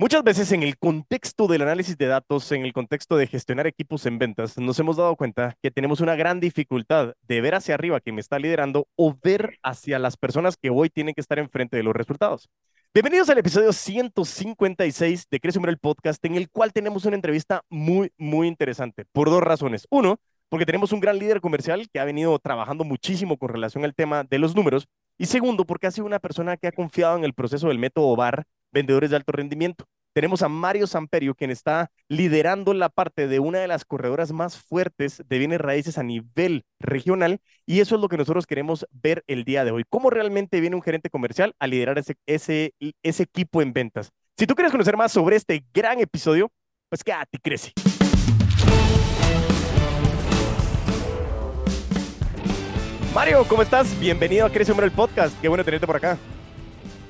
Muchas veces en el contexto del análisis de datos, en el contexto de gestionar equipos en ventas, nos hemos dado cuenta que tenemos una gran dificultad de ver hacia arriba quien me está liderando o ver hacia las personas que hoy tienen que estar enfrente de los resultados. Bienvenidos al episodio 156 de Crece el Podcast, en el cual tenemos una entrevista muy, muy interesante por dos razones. Uno, porque tenemos un gran líder comercial que ha venido trabajando muchísimo con relación al tema de los números. Y segundo, porque ha sido una persona que ha confiado en el proceso del método VAR vendedores de alto rendimiento. Tenemos a Mario Samperio, quien está liderando la parte de una de las corredoras más fuertes de bienes raíces a nivel regional, y eso es lo que nosotros queremos ver el día de hoy. ¿Cómo realmente viene un gerente comercial a liderar ese, ese, equipo en ventas? Si tú quieres conocer más sobre este gran episodio, pues quédate y crece. Mario, ¿cómo estás? Bienvenido a Crece Hombre el Podcast. Qué bueno tenerte por acá.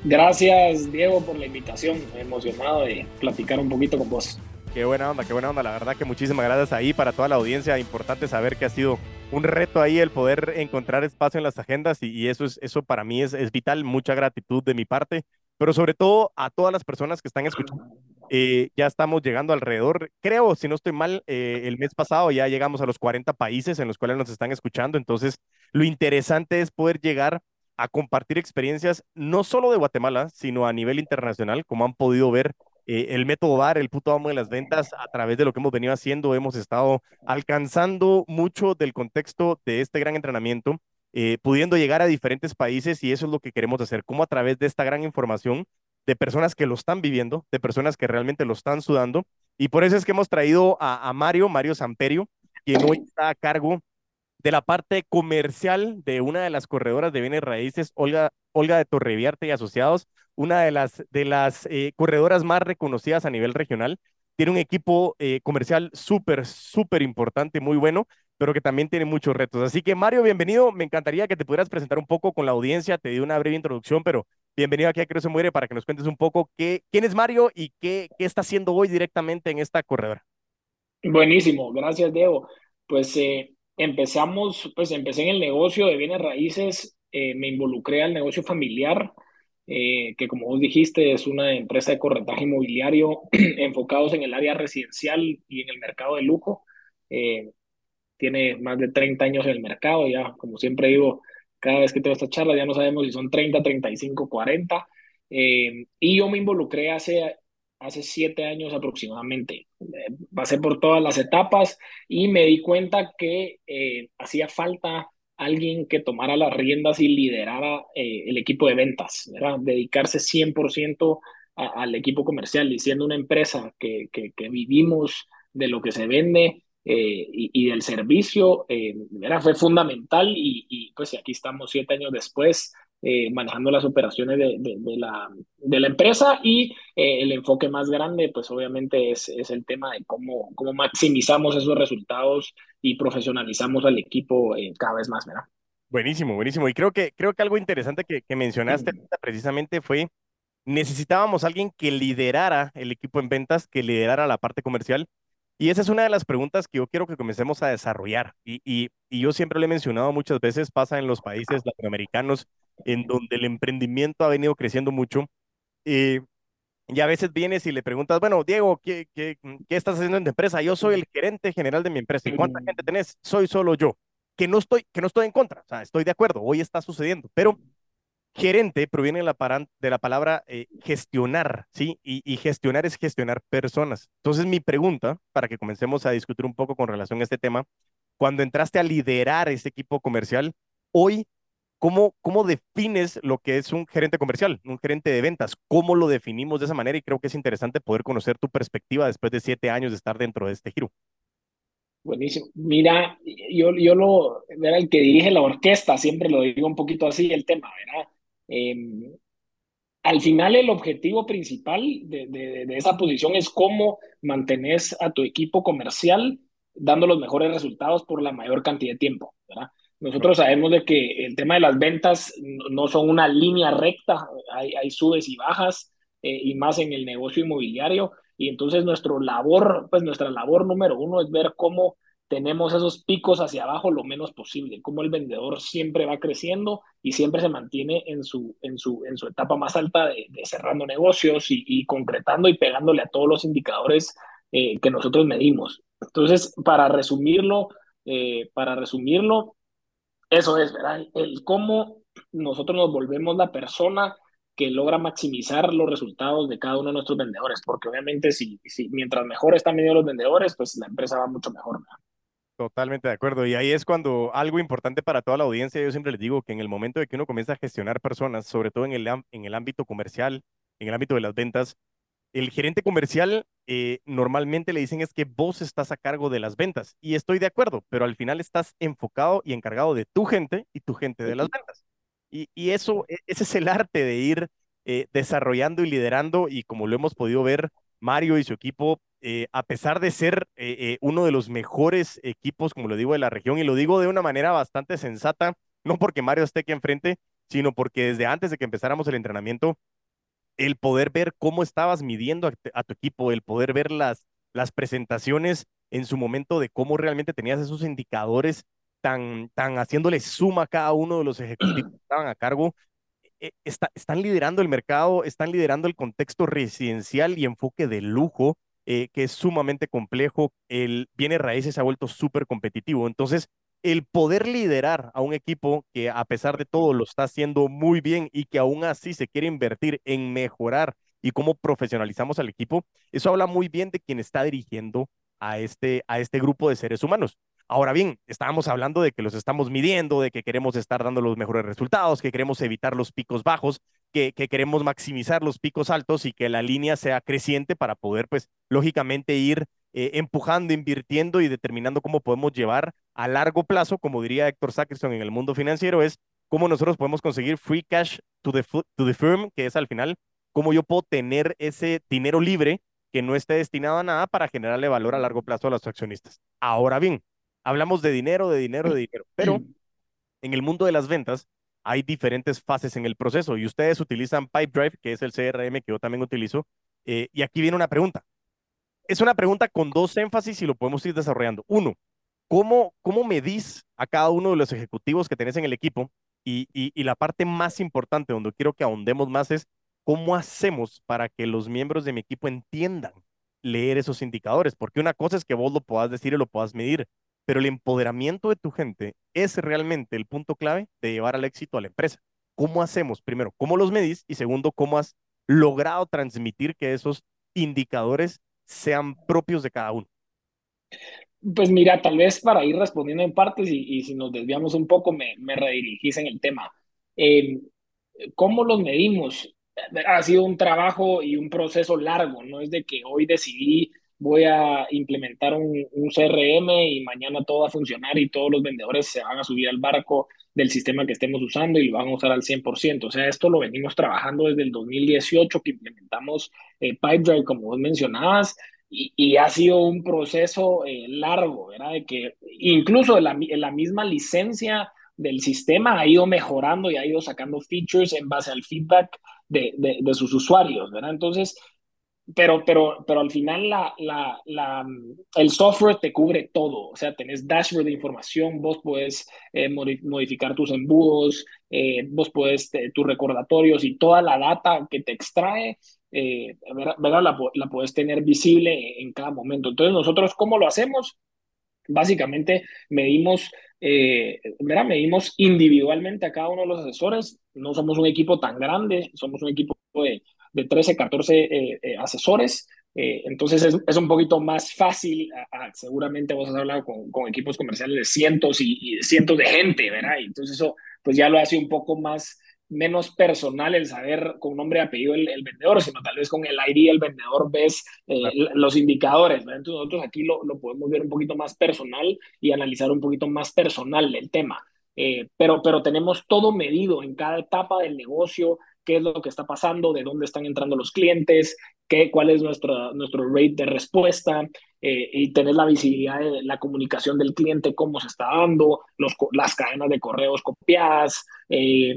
Gracias, Diego, por la invitación. Emocionado de platicar un poquito con vos. Qué buena onda, qué buena onda. La verdad que muchísimas gracias ahí para toda la audiencia. Importante saber que ha sido un reto ahí el poder encontrar espacio en las agendas y, eso, es, eso para mí es, es, vital. Mucha gratitud de mi parte, pero sobre todo a todas las personas que están escuchando. Eh, ya estamos llegando alrededor, creo, si no estoy mal, eh, el mes pasado ya llegamos a los 40 países en los cuales nos están escuchando. Entonces, lo interesante es poder llegar a compartir experiencias no solo de Guatemala, sino a nivel internacional, como han podido ver eh, el método VAR, el puto amo de las ventas, a través de lo que hemos venido haciendo, hemos estado alcanzando mucho del contexto de este gran entrenamiento, eh, pudiendo llegar a diferentes países y eso es lo que queremos hacer, como a través de esta gran información de personas que lo están viviendo, de personas que realmente lo están sudando. Y por eso es que hemos traído a, a Mario, Mario Samperio, quien hoy está a cargo de la parte comercial de una de las corredoras de bienes raíces, Olga, Olga de Torreviarte y Asociados, una de las, de las eh, corredoras más reconocidas a nivel regional. Tiene un equipo eh, comercial súper, súper importante, muy bueno, pero que también tiene muchos retos. Así que Mario, bienvenido. Me encantaría que te pudieras presentar un poco con la audiencia. Te di una breve introducción, pero bienvenido aquí a Creo se muere para que nos cuentes un poco qué, quién es Mario y qué, qué está haciendo hoy directamente en esta corredora. Buenísimo, gracias Diego. Pues eh, empezamos, pues empecé en el negocio de bienes raíces, eh, me involucré al negocio familiar, eh, que como vos dijiste es una empresa de corretaje inmobiliario enfocados en el área residencial y en el mercado de lujo. Eh, tiene más de 30 años en el mercado, ya como siempre digo, cada vez que tengo esta charla ya no sabemos si son 30, 35, 40. y yo me involucré hace hace siete años aproximadamente. Eh, pasé por todas las etapas y me di cuenta que eh, hacía falta alguien que tomara las riendas y liderara eh, el equipo de ventas, ¿verdad? dedicarse 100% al equipo comercial y siendo una empresa que, que, vivimos de lo que se vende y, del servicio, era, fue fundamental y pues aquí estamos siete años después eh, manejando las operaciones de, de, la, de la empresa y eh, el enfoque más grande, pues obviamente es, es el tema de cómo, cómo maximizamos esos resultados y profesionalizamos al equipo eh, cada vez más, ¿verdad? Buenísimo, buenísimo. Y creo que, creo que algo interesante que, que mencionaste precisamente fue, necesitábamos alguien que liderara el equipo en ventas, que liderara la parte comercial. Y esa es una de las preguntas que yo quiero que comencemos a desarrollar. Y, y, y yo siempre lo he mencionado muchas veces, pasa en los países latinoamericanos en donde el emprendimiento ha venido creciendo mucho. Eh, y a veces vienes y le preguntas, bueno, Diego, ¿qué, qué, qué estás haciendo en tu empresa? Yo soy el gerente general de mi empresa. ¿Y cuánta gente tenés? Soy solo yo. Que no estoy, que no estoy en contra. O sea, estoy de acuerdo. Hoy está sucediendo. Pero gerente proviene de la, palabra eh, gestionar, ¿sí? Y, gestionar es gestionar personas. Entonces, mi pregunta, para que comencemos a discutir un poco con relación a este tema, cuando entraste a liderar ese equipo comercial, hoy ¿Cómo, ¿Cómo defines lo que es un gerente comercial, un gerente de ventas? ¿Cómo lo definimos de esa manera? Y creo que es interesante poder conocer tu perspectiva después de siete años de estar dentro de este giro. Buenísimo. Mira, yo, yo lo, era el que dirige la orquesta, siempre lo digo un poquito así el tema, ¿verdad? Em, al final el objetivo principal de, de, de, esa posición es cómo mantenés a tu equipo comercial dando los mejores resultados por la mayor cantidad de tiempo, ¿verdad? Nosotros sabemos de que el tema de las ventas no son una línea recta, hay, hay subes y bajas, eh, y más en el negocio inmobiliario. Y entonces nuestro labor, pues nuestra labor número uno es ver cómo tenemos esos picos hacia abajo lo menos posible, como el vendedor siempre va creciendo y siempre se mantiene en su, en su, en su etapa más alta de, cerrando negocios y, concretando y pegándole a todos los indicadores eh, que nosotros medimos. Entonces, para resumirlo, eh, para resumirlo, eso es, ¿verdad? El cómo nosotros nos volvemos la persona que logra maximizar los resultados de cada uno de nuestros vendedores, porque obviamente si, si mientras mejor están midiendo los vendedores, pues la empresa va mucho mejor. Totalmente de acuerdo. Y ahí es cuando algo importante para toda la audiencia, yo siempre les digo que en el momento de que uno comienza a gestionar personas, sobre todo en el, en el ámbito comercial, en el ámbito de las ventas, el gerente comercial eh, normalmente le dicen es que vos estás a cargo de las ventas. Y estoy de acuerdo, pero al final estás enfocado y encargado de tu gente y tu gente de las ventas. Y, y eso, e, ese es el arte de ir eh, desarrollando y liderando y como lo hemos podido ver, Mario y su equipo eh, a pesar de ser eh, eh, uno de los mejores equipos, como lo digo, de la región, y lo digo de una manera bastante sensata, no porque Mario esté aquí enfrente, sino porque desde antes de que empezáramos el entrenamiento, el poder ver cómo estabas midiendo a, tu equipo, el poder ver las, las presentaciones en su momento de cómo realmente tenías esos indicadores tan, tan haciéndole suma a cada uno de los ejecutivos que estaban a cargo, están liderando el mercado, están liderando el contexto residencial y enfoque de lujo eh, que es sumamente complejo. El viene raíces se ha vuelto súper competitivo. Entonces, el poder liderar a un equipo que a pesar de todo lo está haciendo muy bien y que aún así se quiere invertir en mejorar y cómo profesionalizamos al equipo, eso habla muy bien de quien está dirigiendo a este, a este grupo de seres humanos. Ahora bien, estábamos hablando de que los estamos midiendo, de que queremos estar dando los mejores resultados, que queremos evitar los picos bajos, que, queremos maximizar los picos altos y que la línea sea creciente para poder, pues, lógicamente ir eh, empujando, invirtiendo y determinando cómo podemos llevar a largo plazo, como diría Héctor Sackerson en el mundo financiero, es cómo nosotros podemos conseguir free cash to the, to the firm, que es al final cómo yo puedo tener ese dinero libre que no esté destinado a nada para generarle valor a largo plazo a los accionistas. Ahora bien, hablamos de dinero, de dinero, de dinero, pero en el mundo de las ventas hay diferentes fases en el proceso y ustedes utilizan Pipedrive, que es el CRM que yo también utilizo, eh, y aquí viene una pregunta. Es una pregunta con dos énfasis y lo podemos ir desarrollando. Uno, ¿cómo, cómo medís a cada uno de los ejecutivos que tenés en el equipo? Y, y, y la parte más importante donde quiero que ahondemos más es cómo hacemos para que los miembros de mi equipo entiendan leer esos indicadores, porque una cosa es que vos lo puedas decir y lo puedas medir, pero el empoderamiento de tu gente es realmente el punto clave de llevar al éxito a la empresa. ¿Cómo hacemos? Primero, ¿cómo los medís? Y segundo, ¿cómo has logrado transmitir que esos indicadores sean propios de cada uno? Pues mira, tal vez para ir respondiendo en partes y, si nos desviamos un poco, me, me redirigís en el tema. Eh, ¿Cómo los medimos? Ha sido un trabajo y un proceso largo, no es de que hoy decidí voy a implementar un, CRM y mañana todo va a funcionar y todos los vendedores se van a subir al barco del sistema que estemos usando y lo van a usar al 100%. O sea, esto lo venimos trabajando desde el 2018 que implementamos eh, Pipedrive, como vos mencionabas, y, ha sido un proceso eh, largo, ¿verdad? De que incluso la, la misma licencia del sistema ha ido mejorando y ha ido sacando features en base al feedback de, de, de sus usuarios, ¿verdad? Entonces, pero, pero, pero al final la, la, la, el software te cubre todo, o sea, tenés dashboard de información, vos puedes eh, modificar tus embudos, eh, vos puedes eh, tus recordatorios y toda la data que te extrae, ¿verdad? La, la puedes tener visible en cada momento. Entonces, nosotros, ¿cómo lo hacemos? Básicamente medimos, ¿verdad? medimos individualmente a cada uno de los asesores. No somos un equipo tan grande, somos un equipo de de 13, 14 eh, eh, asesores. Eh, entonces es, es, un poquito más fácil, seguramente vos has hablado con, con, equipos comerciales de cientos y, cientos de gente, ¿verdad? Y entonces eso pues ya lo hace un poco más, menos personal el saber con nombre y apellido el, vendedor, sino tal vez con el ID del vendedor ves los indicadores, ¿verdad? Entonces nosotros aquí lo, lo, podemos ver un poquito más personal y analizar un poquito más personal el tema. pero, pero tenemos todo medido en cada etapa del negocio, qué es lo que está pasando, de dónde están entrando los clientes, qué, cuál es nuestra, nuestro rate de respuesta eh, y tener la visibilidad de la comunicación del cliente, cómo se está dando, las cadenas de correos copiadas, eh,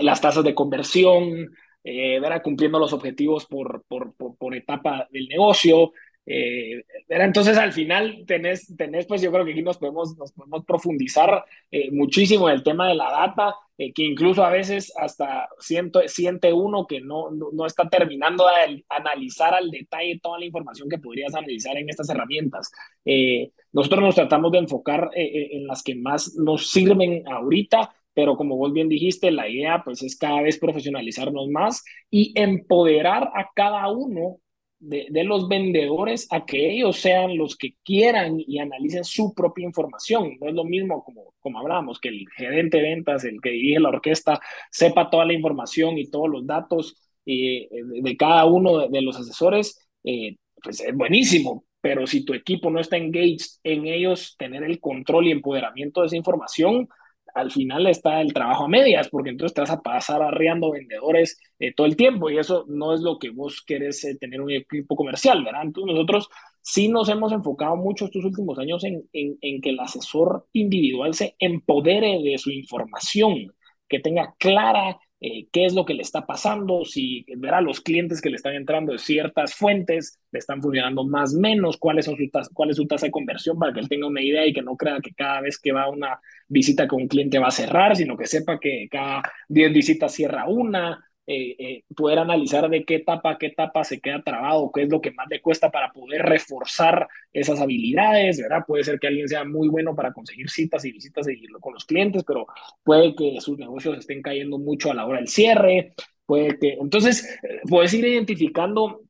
las tasas de conversión, eh, cumpliendo los objetivos por, por, por, etapa del negocio. Eh, entonces al final tenés, tenés, pues yo creo que aquí nos podemos, nos podemos profundizar eh, muchísimo en el tema de la data, eh, que incluso a veces hasta siento, siente uno que no, no, está terminando de analizar al detalle toda la información que podrías analizar en estas herramientas. Eh, nosotros nos tratamos de enfocar en las que más nos sirven ahorita, pero como vos bien dijiste, la idea pues es cada vez profesionalizarnos más y empoderar a cada uno de, los vendedores a que ellos sean los que quieran y analicen su propia información. No es lo mismo como, como hablábamos, que el gerente de ventas, el que dirige la orquesta, sepa toda la información y todos los datos eh, de cada uno de, los asesores, eh, pues es buenísimo. Pero si tu equipo no está engaged en ellos, tener el control y empoderamiento de esa información, al final está el trabajo a medias, porque entonces te vas a pasar arreando vendedores eh, todo el tiempo y eso no es lo que vos querés eh, tener un equipo comercial, ¿verdad? Entonces nosotros sí nos hemos enfocado mucho estos últimos años en, en, en que el asesor individual se empodere de su información, que tenga clara eh, qué es lo que le está pasando, si verá los clientes que le están entrando de ciertas fuentes, le están funcionando más menos, cuáles son su cuál es su tasa de conversión para que él tenga una idea y que no crea que cada vez que va a una visita con un cliente va a cerrar, sino que sepa que cada 10 visitas cierra una, eh, eh, poder analizar de qué etapa qué etapa se queda trabado, qué es lo que más le cuesta para poder reforzar esas habilidades, ¿verdad? Puede ser que alguien sea muy bueno para conseguir citas y visitas y con los clientes, pero puede que sus negocios estén cayendo mucho a la hora del cierre, puede que... Entonces, eh, puedes ir identificando,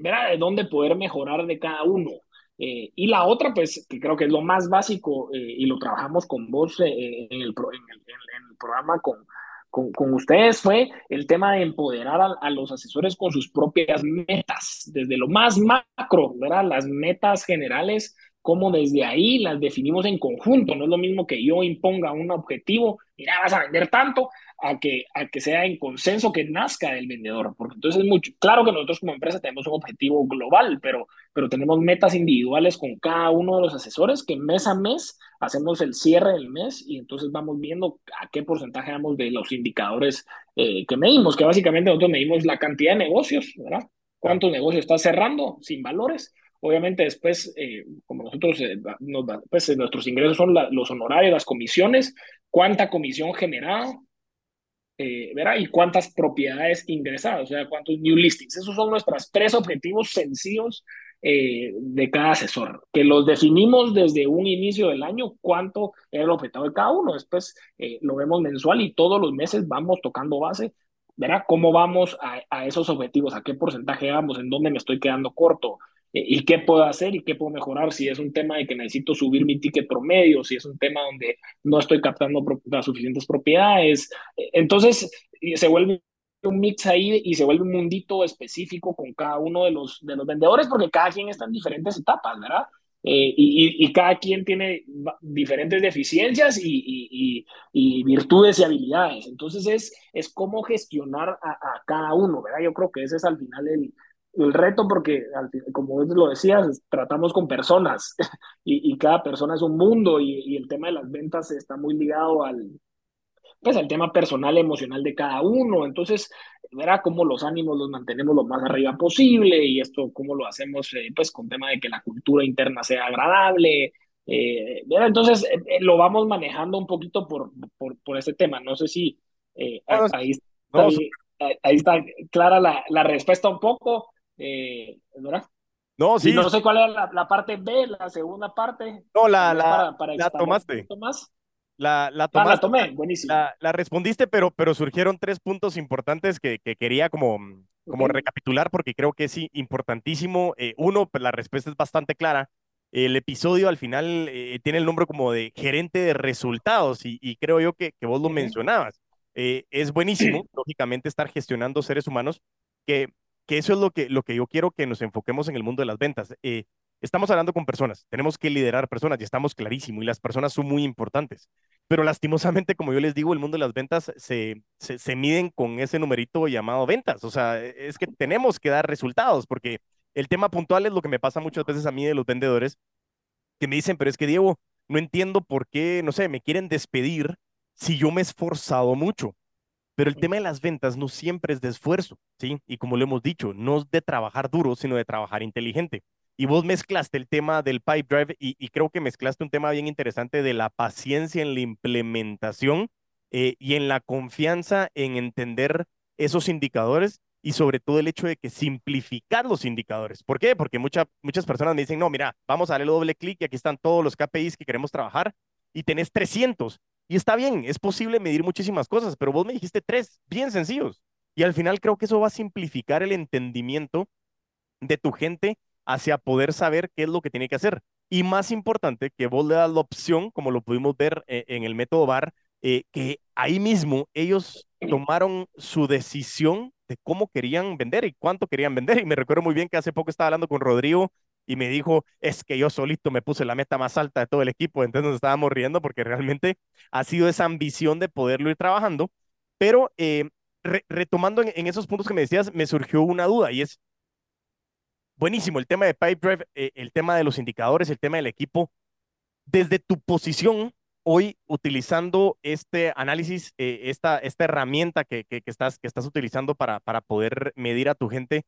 ¿verdad? De dónde poder mejorar de cada uno. y la otra, pues, que creo que es lo más básico, y lo trabajamos con vos en, el, en el programa con con, ustedes fue el tema de empoderar a, los asesores con sus propias metas, desde lo más macro, ¿verdad? Las metas generales, como desde ahí las definimos en conjunto. No es lo mismo que yo imponga un objetivo, mira, vas a vender tanto, a que, a que sea en consenso, que nazca del vendedor. Porque entonces es mucho, claro que nosotros como empresa tenemos un objetivo global, pero, pero tenemos metas individuales con cada uno de los asesores que mes a mes hacemos el cierre del mes y entonces vamos viendo a qué porcentaje damos de los indicadores eh, que medimos, que básicamente nosotros medimos la cantidad de negocios, ¿verdad? ¿Cuántos negocios estás cerrando sin valores? Obviamente después, eh, como nosotros, eh, pues nuestros ingresos son los honorarios, las comisiones, cuánta comisión generada, eh, ¿verdad? Y cuántas propiedades ingresadas, o sea, cuántos new listings. Esos son nuestros tres objetivos sencillos eh, de cada asesor, que los definimos desde un inicio del año, cuánto es el objetivo de cada uno. Después eh, lo vemos mensual y todos los meses vamos tocando base, ¿verdad? ¿Cómo vamos a, a esos objetivos? ¿A qué porcentaje vamos? ¿En dónde me estoy quedando corto? Eh, y qué puedo hacer y qué puedo mejorar, si es un tema de que necesito subir mi ticket promedio, si es un tema donde no estoy captando las suficientes propiedades. Eh, entonces, se vuelve un mix ahí y se vuelve un mundito específico con cada uno de los, de los vendedores, porque cada quien está en diferentes etapas, ¿verdad? Eh, y, y, cada quien tiene diferentes deficiencias y, y, virtudes y habilidades. Entonces es, es cómo gestionar a, a, cada uno, ¿verdad? Yo creo que ese es al final el, el reto porque, como lo decías, tratamos con personas y, cada persona es un mundo y, el tema de las ventas está muy ligado al, pues, al tema personal, emocional de cada uno. Entonces, verá cómo los ánimos los mantenemos lo más arriba posible y esto cómo lo hacemos, eh, pues, con tema de que la cultura interna sea agradable. Eh, entonces, eh, lo vamos manejando un poquito por, por, por ese tema. No sé si ahí, ahí, está clara la, la respuesta un poco. Eh. No, sí. no sé cuál es la, parte B, la segunda parte. No, la, la, la tomaste. La, la, tomaste, ah, la tomé, buenísimo. La, respondiste, pero, pero surgieron tres puntos importantes que, que quería como, como recapitular porque creo que es importantísimo. Eh, uno, pues la respuesta es bastante clara. El episodio al final eh, tiene el nombre como de gerente de resultados y, y creo yo que, que vos lo mencionabas. es buenísimo, lógicamente, estar gestionando seres humanos que que eso es lo que, lo que yo quiero que nos enfoquemos en el mundo de las ventas. Eh, estamos hablando con personas, tenemos que liderar personas y estamos clarísimo y las personas son muy importantes. Pero lastimosamente, como yo les digo, el mundo de las ventas se, se, miden con ese numerito llamado ventas. O sea, es que tenemos que dar resultados porque el tema puntual es lo que me pasa muchas veces a mí de los vendedores que me dicen, pero es que Diego, no entiendo por qué, no sé, me quieren despedir si yo me he esforzado mucho. Pero el tema de las ventas no siempre es de esfuerzo, ¿sí? Y como lo hemos dicho, no es de trabajar duro, sino de trabajar inteligente. y vos mezclaste el tema del pipe drive y, creo que mezclaste un tema bien interesante de la paciencia en la implementación eh, y en la confianza en entender esos indicadores y sobre todo el hecho de que simplificar los indicadores. ¿Por qué? Porque muchas muchas personas me dicen, no, mira, vamos a darle doble clic y aquí están todos los KPIs que queremos trabajar y tenés 300. Y está bien, es posible medir muchísimas cosas, pero vos me dijiste tres, bien sencillos. Y al final creo que eso va a simplificar el entendimiento de tu gente hacia poder saber qué es lo que tiene que hacer. Y más importante, que vos le das la opción, como lo pudimos ver eh, en el método VAR, eh, que ahí mismo ellos tomaron su decisión de cómo querían vender y cuánto querían vender. Y me recuerdo muy bien que hace poco estaba hablando con Rodrigo y me dijo, es que yo solito me puse la meta más alta de todo el equipo, entonces nos estábamos riendo porque realmente ha sido esa ambición de poderlo ir trabajando. Pero eh, retomando en, esos puntos que me decías, me surgió una duda y es, buenísimo, el tema de Pipedrive, eh, el tema de los indicadores, el tema del equipo. Desde tu posición hoy, utilizando este análisis, eh, esta, esta herramienta que, que, estás, que estás utilizando para, para poder medir a tu gente,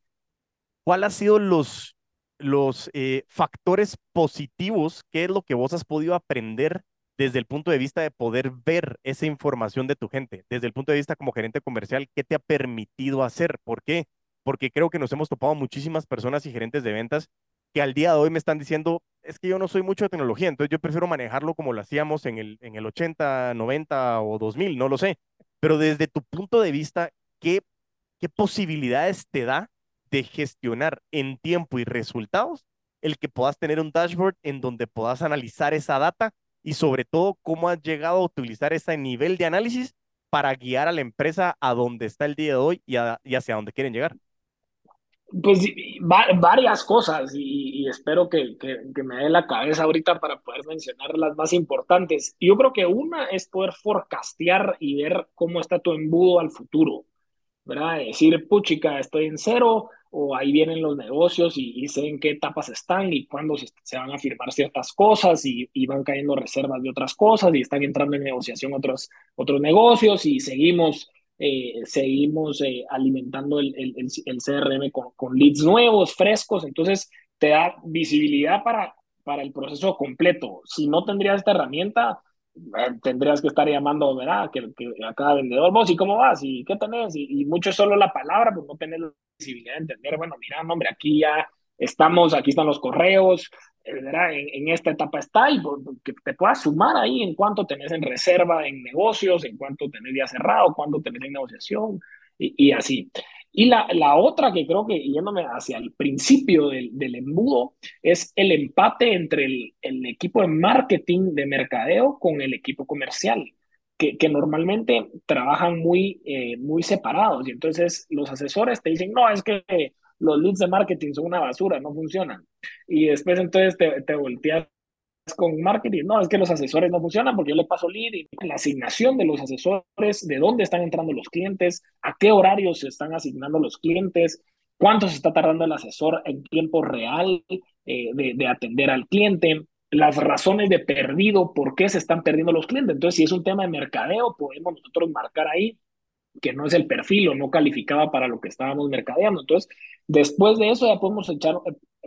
¿cuál ha sido los, los eh, factores positivos? ¿Qué es lo que vos has podido aprender desde el punto de vista de poder ver esa información de tu gente? Desde el punto de vista como gerente comercial, ¿qué te ha permitido hacer? ¿Por qué? porque creo que nos hemos topado muchísimas personas y gerentes de ventas que al día de hoy me están diciendo, es que yo no soy mucho de tecnología, entonces yo prefiero manejarlo como lo hacíamos en el, en el 80, 90 o 2000, no lo sé. Pero desde tu punto de vista, ¿qué, qué posibilidades te da de gestionar en tiempo y resultados el que puedas tener un dashboard en donde puedas analizar esa data y sobre todo cómo has llegado a utilizar ese nivel de análisis para guiar a la empresa a donde está el día de hoy y, y hacia dónde quieren llegar? Pues varias cosas y, espero que, que, me dé la cabeza ahorita para poder mencionar las más importantes. Yo creo que una es poder forecastear y ver cómo está tu embudo al futuro, ¿verdad? Decir, puchica, estoy en cero o ahí vienen los negocios y, sé en qué etapas están y cuándo se, van a firmar ciertas cosas y, van cayendo reservas de otras cosas y están entrando en negociación otros, otros negocios y seguimos eh, seguimos eh, alimentando el, el, el CRM con, con, leads nuevos, frescos, entonces te da visibilidad para, para el proceso completo. Si no tendrías esta herramienta, tendrías que estar llamando, ¿verdad? Que, que a cada vendedor, vos, ¿y cómo vas? ¿Y qué tenés? Y, y mucho es solo la palabra, pues no tenés la visibilidad de entender, bueno, mira, hombre, aquí ya estamos, aquí están los correos, en, esta etapa está y que te puedas sumar ahí en cuánto tenés en reserva en negocios, en cuánto tenés ya cerrado, cuánto tenés en negociación y, así. Y la, la, otra que creo que yéndome hacia el principio del, del embudo es el empate entre el, el, equipo de marketing de mercadeo con el equipo comercial. Que, que normalmente trabajan muy, eh, muy separados y entonces los asesores te dicen, no, es que los leads de marketing son una basura, no funcionan. Y después entonces te, te volteas con marketing, no, es que los asesores no funcionan porque yo le paso lead y la asignación de los asesores, de dónde están entrando los clientes, a qué horarios se están asignando los clientes, cuánto se está tardando el asesor en tiempo real eh, de, de, atender al cliente, las razones de perdido, por qué se están perdiendo los clientes. Entonces, si es un tema de mercadeo, podemos nosotros marcar ahí que no es el perfil o no calificaba para lo que estábamos mercadeando. Entonces, después de eso ya podemos echar,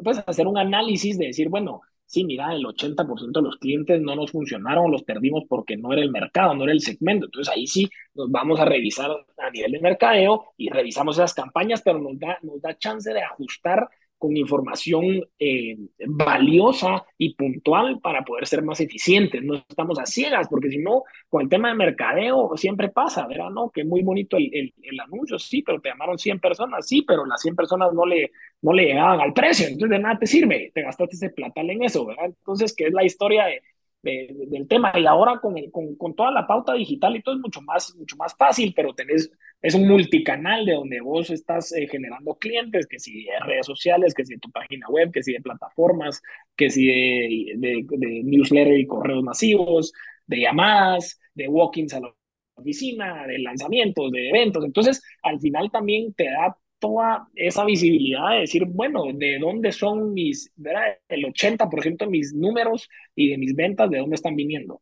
pues hacer un análisis de decir, bueno, sí, mira, el 80% de los clientes no nos funcionaron, los perdimos porque no era el mercado, no era el segmento. Entonces ahí sí nos vamos a revisar a nivel de mercadeo y revisamos esas campañas, pero nos da, nos da chance de ajustar con información eh, valiosa y puntual para poder ser más eficientes. No estamos a ciegas, porque si no, con el tema de mercadeo siempre pasa, ¿verdad? No, que muy bonito el, el, el, anuncio, sí, pero te llamaron 100 personas, sí, pero las 100 personas no le, no le llegaban al precio, entonces de nada te sirve, te gastaste ese platal en eso, ¿verdad? Entonces, ¿qué es la historia de del tema. Y ahora con, con, con, toda la pauta digital y todo es mucho más, mucho más fácil, pero tenés, es un multicanal de donde vos estás eh, generando clientes, que si de redes sociales, que si de tu página web, que si de plataformas, que si de, de, de newsletter y correos masivos, de llamadas, de walk-ins a la oficina, de lanzamientos, de eventos. Entonces, al final también te da toda esa visibilidad de decir, bueno, de dónde son mis, ¿verdad? el 80% de mis números y de mis ventas, de dónde están viniendo.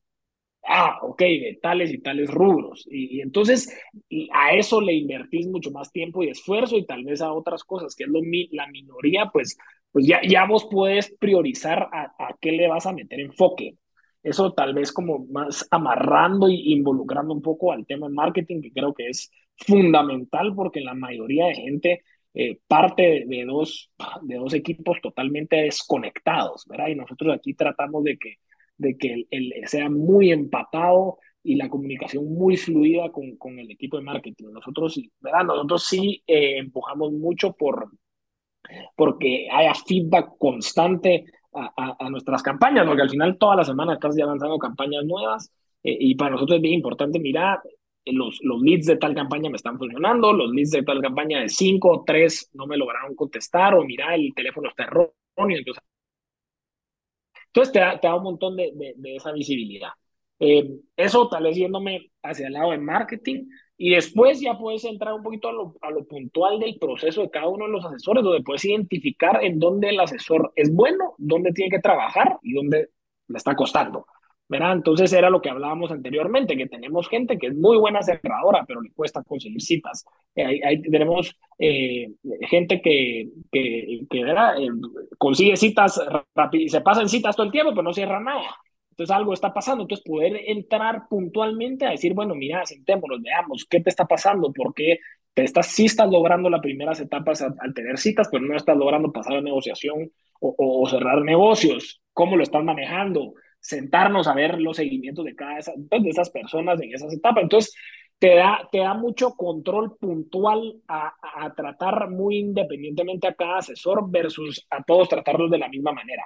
Ah, ok, de tales y tales rubros. Y, entonces a eso le invertís mucho más tiempo y esfuerzo y tal vez a otras cosas, que es lo, la minoría, pues pues ya, ya vos puedes priorizar a, a qué le vas a meter enfoque. Eso tal vez como más amarrando y involucrando un poco al tema de marketing, que creo que es fundamental porque la mayoría de gente eh, parte de dos, de dos equipos totalmente desconectados, ¿verdad? Y nosotros aquí tratamos de que, de que el, sea muy empatado y la comunicación muy fluida con, con el equipo de marketing. Nosotros, ¿verdad? Nosotros sí eh, empujamos mucho por porque haya feedback constante a, a, nuestras campañas, porque al final toda la semana estás ya lanzando campañas nuevas eh, y para nosotros es bien importante mirar los, los leads de tal campaña me están funcionando, los leads de tal campaña de 5 o 3 no me lograron contestar, o mira, el teléfono está erróneo. Entonces, entonces te, da, te da un montón de, de, esa visibilidad. Eh, eso tal vez yéndome hacia el lado de marketing, y después ya puedes entrar un poquito a lo, a lo, puntual del proceso de cada uno de los asesores, donde puedes identificar en dónde el asesor es bueno, dónde tiene que trabajar y dónde le está costando. ¿verdad? Entonces era lo que hablábamos anteriormente, que tenemos gente que es muy buena cerradora, pero le cuesta conseguir citas. Eh, ahí, tenemos eh, gente que, que, que eh, consigue citas rápido se pasan citas todo el tiempo, pero no cierra nada. Entonces algo está pasando. Entonces poder entrar puntualmente a decir, bueno, mira, sentémonos, veamos qué te está pasando, por qué te estás, sí estás logrando las primeras etapas al, tener citas, pero no estás logrando pasar a negociación o, o cerrar negocios. ¿Cómo lo estás manejando? sentarnos a ver los seguimientos de cada pues, de esas personas en esas etapas. Entonces, te da, te da mucho control puntual a, a, tratar muy independientemente a cada asesor versus a todos tratarlos de la misma manera.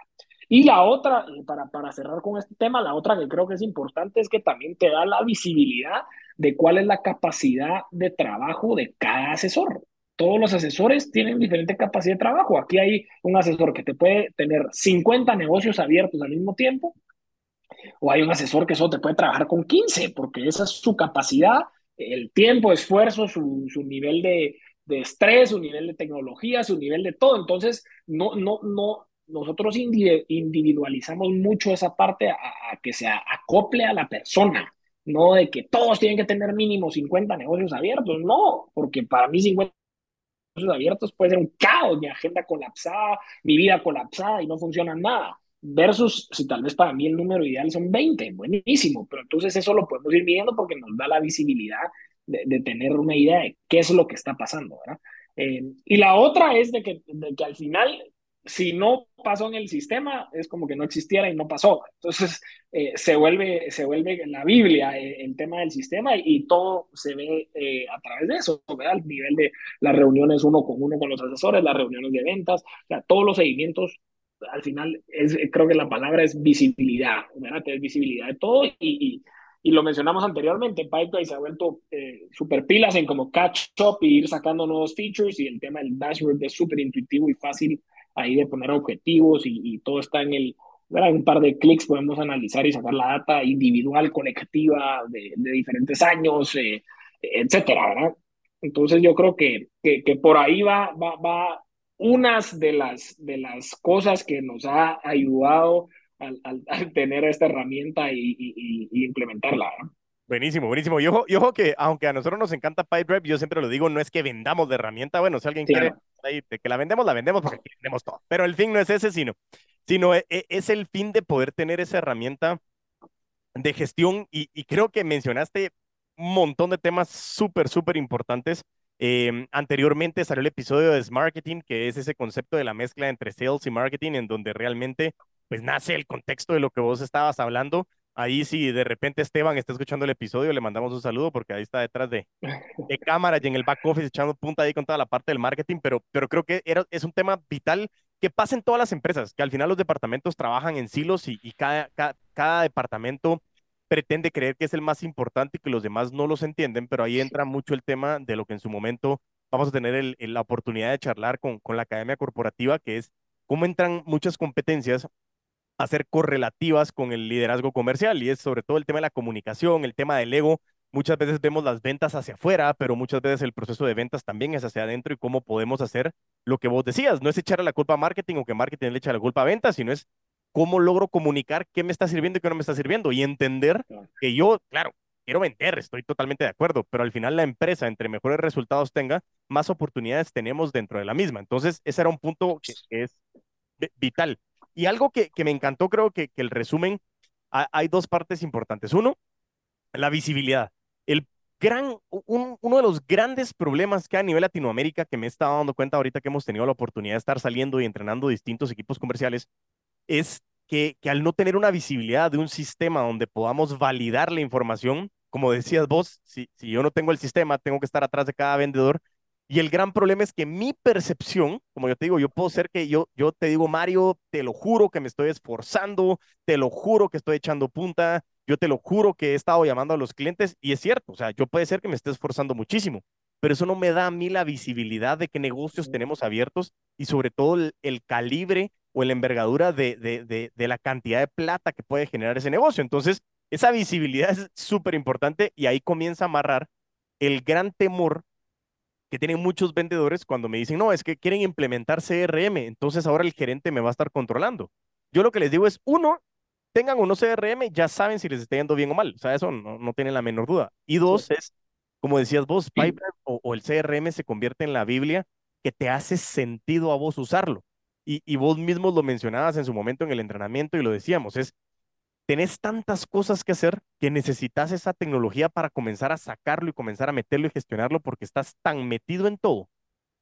Y la otra, para, para cerrar con este tema, la otra que creo que es importante es que también te da la visibilidad de cuál es la capacidad de trabajo de cada asesor. Todos los asesores tienen diferente capacidad de trabajo. Aquí hay un asesor que te puede tener 50 negocios abiertos al mismo tiempo o hay un asesor que solo te puede trabajar con 15, porque esa es su capacidad, el tiempo, esfuerzo, su, su nivel de, de, estrés, su nivel de tecnología, su nivel de todo. Entonces, no, no, no, nosotros individualizamos mucho esa parte a, que se acople a la persona, no de que todos tienen que tener mínimo 50 negocios abiertos, no, porque para mí 50 negocios abiertos puede ser un caos, mi agenda colapsada, mi vida colapsada y no funciona nada versus si tal vez para mí el número ideal son 20, buenísimo, pero entonces eso lo podemos ir viendo porque nos da la visibilidad de, tener una idea de qué es lo que está pasando, ¿verdad? Eh, y la otra es de que, de que al final, si no pasó en el sistema, es como que no existiera y no pasó. Entonces eh, se, vuelve, se vuelve la Biblia eh, el tema del sistema y, todo se ve a través de eso, ¿verdad? Al nivel de las reuniones uno con uno con los asesores, las reuniones de ventas, o sea, todos los seguimientos al final es, creo que la palabra es visibilidad, ¿verdad? Tener visibilidad de todo y, y, y lo mencionamos anteriormente, Pipedrive se ha vuelto eh, super pilas en como catch up y ir sacando nuevos features y el tema del dashboard es súper intuitivo y fácil ahí de poner objetivos y, y todo está en el, ¿verdad? un par de clics podemos analizar y sacar la data individual, colectiva de, de diferentes años, eh, etcétera, ¿verdad? Entonces yo creo que, que, que por ahí va, va, va unas de las, de las cosas que nos ha ayudado al, al, tener esta herramienta y, y, implementarla. Buenísimo, buenísimo. Y ojo, y ojo, que aunque a nosotros nos encanta PipeDrive, yo siempre lo digo, no es que vendamos de herramienta. Bueno, si alguien quiere que la vendemos, la vendemos porque vendemos todo. Pero el fin no es ese, sino, sino e, e, es el fin de poder tener esa herramienta de gestión. Y, y creo que mencionaste un montón de temas súper, súper importantes Em, anteriormente salió el episodio de Marketing, que es ese concepto de la mezcla entre sales y marketing, en donde realmente pues nace el contexto de lo que vos estabas hablando. Ahí si de repente Esteban está escuchando el episodio, le mandamos un saludo porque ahí está detrás de, de cámara y en el back office echando punta ahí con toda la parte del marketing, pero, pero creo que era, es un tema vital que pasa en todas las empresas, que al final los departamentos trabajan en silos y, y cada, cada, cada departamento pretende creer que es el más importante y que los demás no los entienden, pero ahí entra mucho el tema de lo que en su momento vamos a tener la oportunidad de charlar con, con la academia corporativa, que es cómo entran muchas competencias a ser correlativas con el liderazgo comercial y es sobre todo el tema de la comunicación, el tema del ego. Muchas veces vemos las ventas hacia afuera, pero muchas veces el proceso de ventas también es hacia adentro y cómo podemos hacer lo que vos decías. No es echarle la culpa a marketing o que marketing le echa la culpa a ventas, sino es cómo logro comunicar qué me está sirviendo y qué no me está sirviendo y entender que yo, claro, quiero vender, estoy totalmente de acuerdo, pero al final la empresa, entre mejores resultados tenga, más oportunidades tenemos dentro de la misma. Entonces, ese era un punto que, es vital. Y algo que, que me encantó, creo que, que el resumen, hay dos partes importantes. Uno, la visibilidad. El gran, uno de los grandes problemas que a nivel Latinoamérica, que me he estado dando cuenta ahorita que hemos tenido la oportunidad de estar saliendo y entrenando distintos equipos comerciales, es que, que al no tener una visibilidad de un sistema donde podamos validar la información, como decías vos, si, si yo no tengo el sistema, tengo que estar atrás de cada vendedor. Y el gran problema es que mi percepción, como yo te digo, yo puedo ser que yo, yo te digo, Mario, te lo juro que me estoy esforzando, te lo juro que estoy echando punta, yo te lo juro que he estado llamando a los clientes y es cierto, o sea, yo puede ser que me esté esforzando muchísimo, pero eso no me da a mí la visibilidad de qué negocios tenemos abiertos y sobre todo el, calibre o la envergadura de, de, de, la cantidad de plata que puede generar ese negocio. Entonces, esa visibilidad es súper importante y ahí comienza a amarrar el gran temor que tienen muchos vendedores cuando me dicen, no, es que quieren implementar CRM, entonces ahora el gerente me va a estar controlando. Yo lo que les digo es, uno, tengan uno CRM, ya saben si les está yendo bien o mal, o sea, eso no, no tienen la menor duda. Y dos, es como decías vos, Piper o, el CRM se convierte en la Biblia que te hace sentido a vos usarlo. Y, vos mismos lo mencionabas en su momento en el entrenamiento y lo decíamos, es, tenés tantas cosas que hacer que necesitas esa tecnología para comenzar a sacarlo y comenzar a meterlo y gestionarlo porque estás tan metido en todo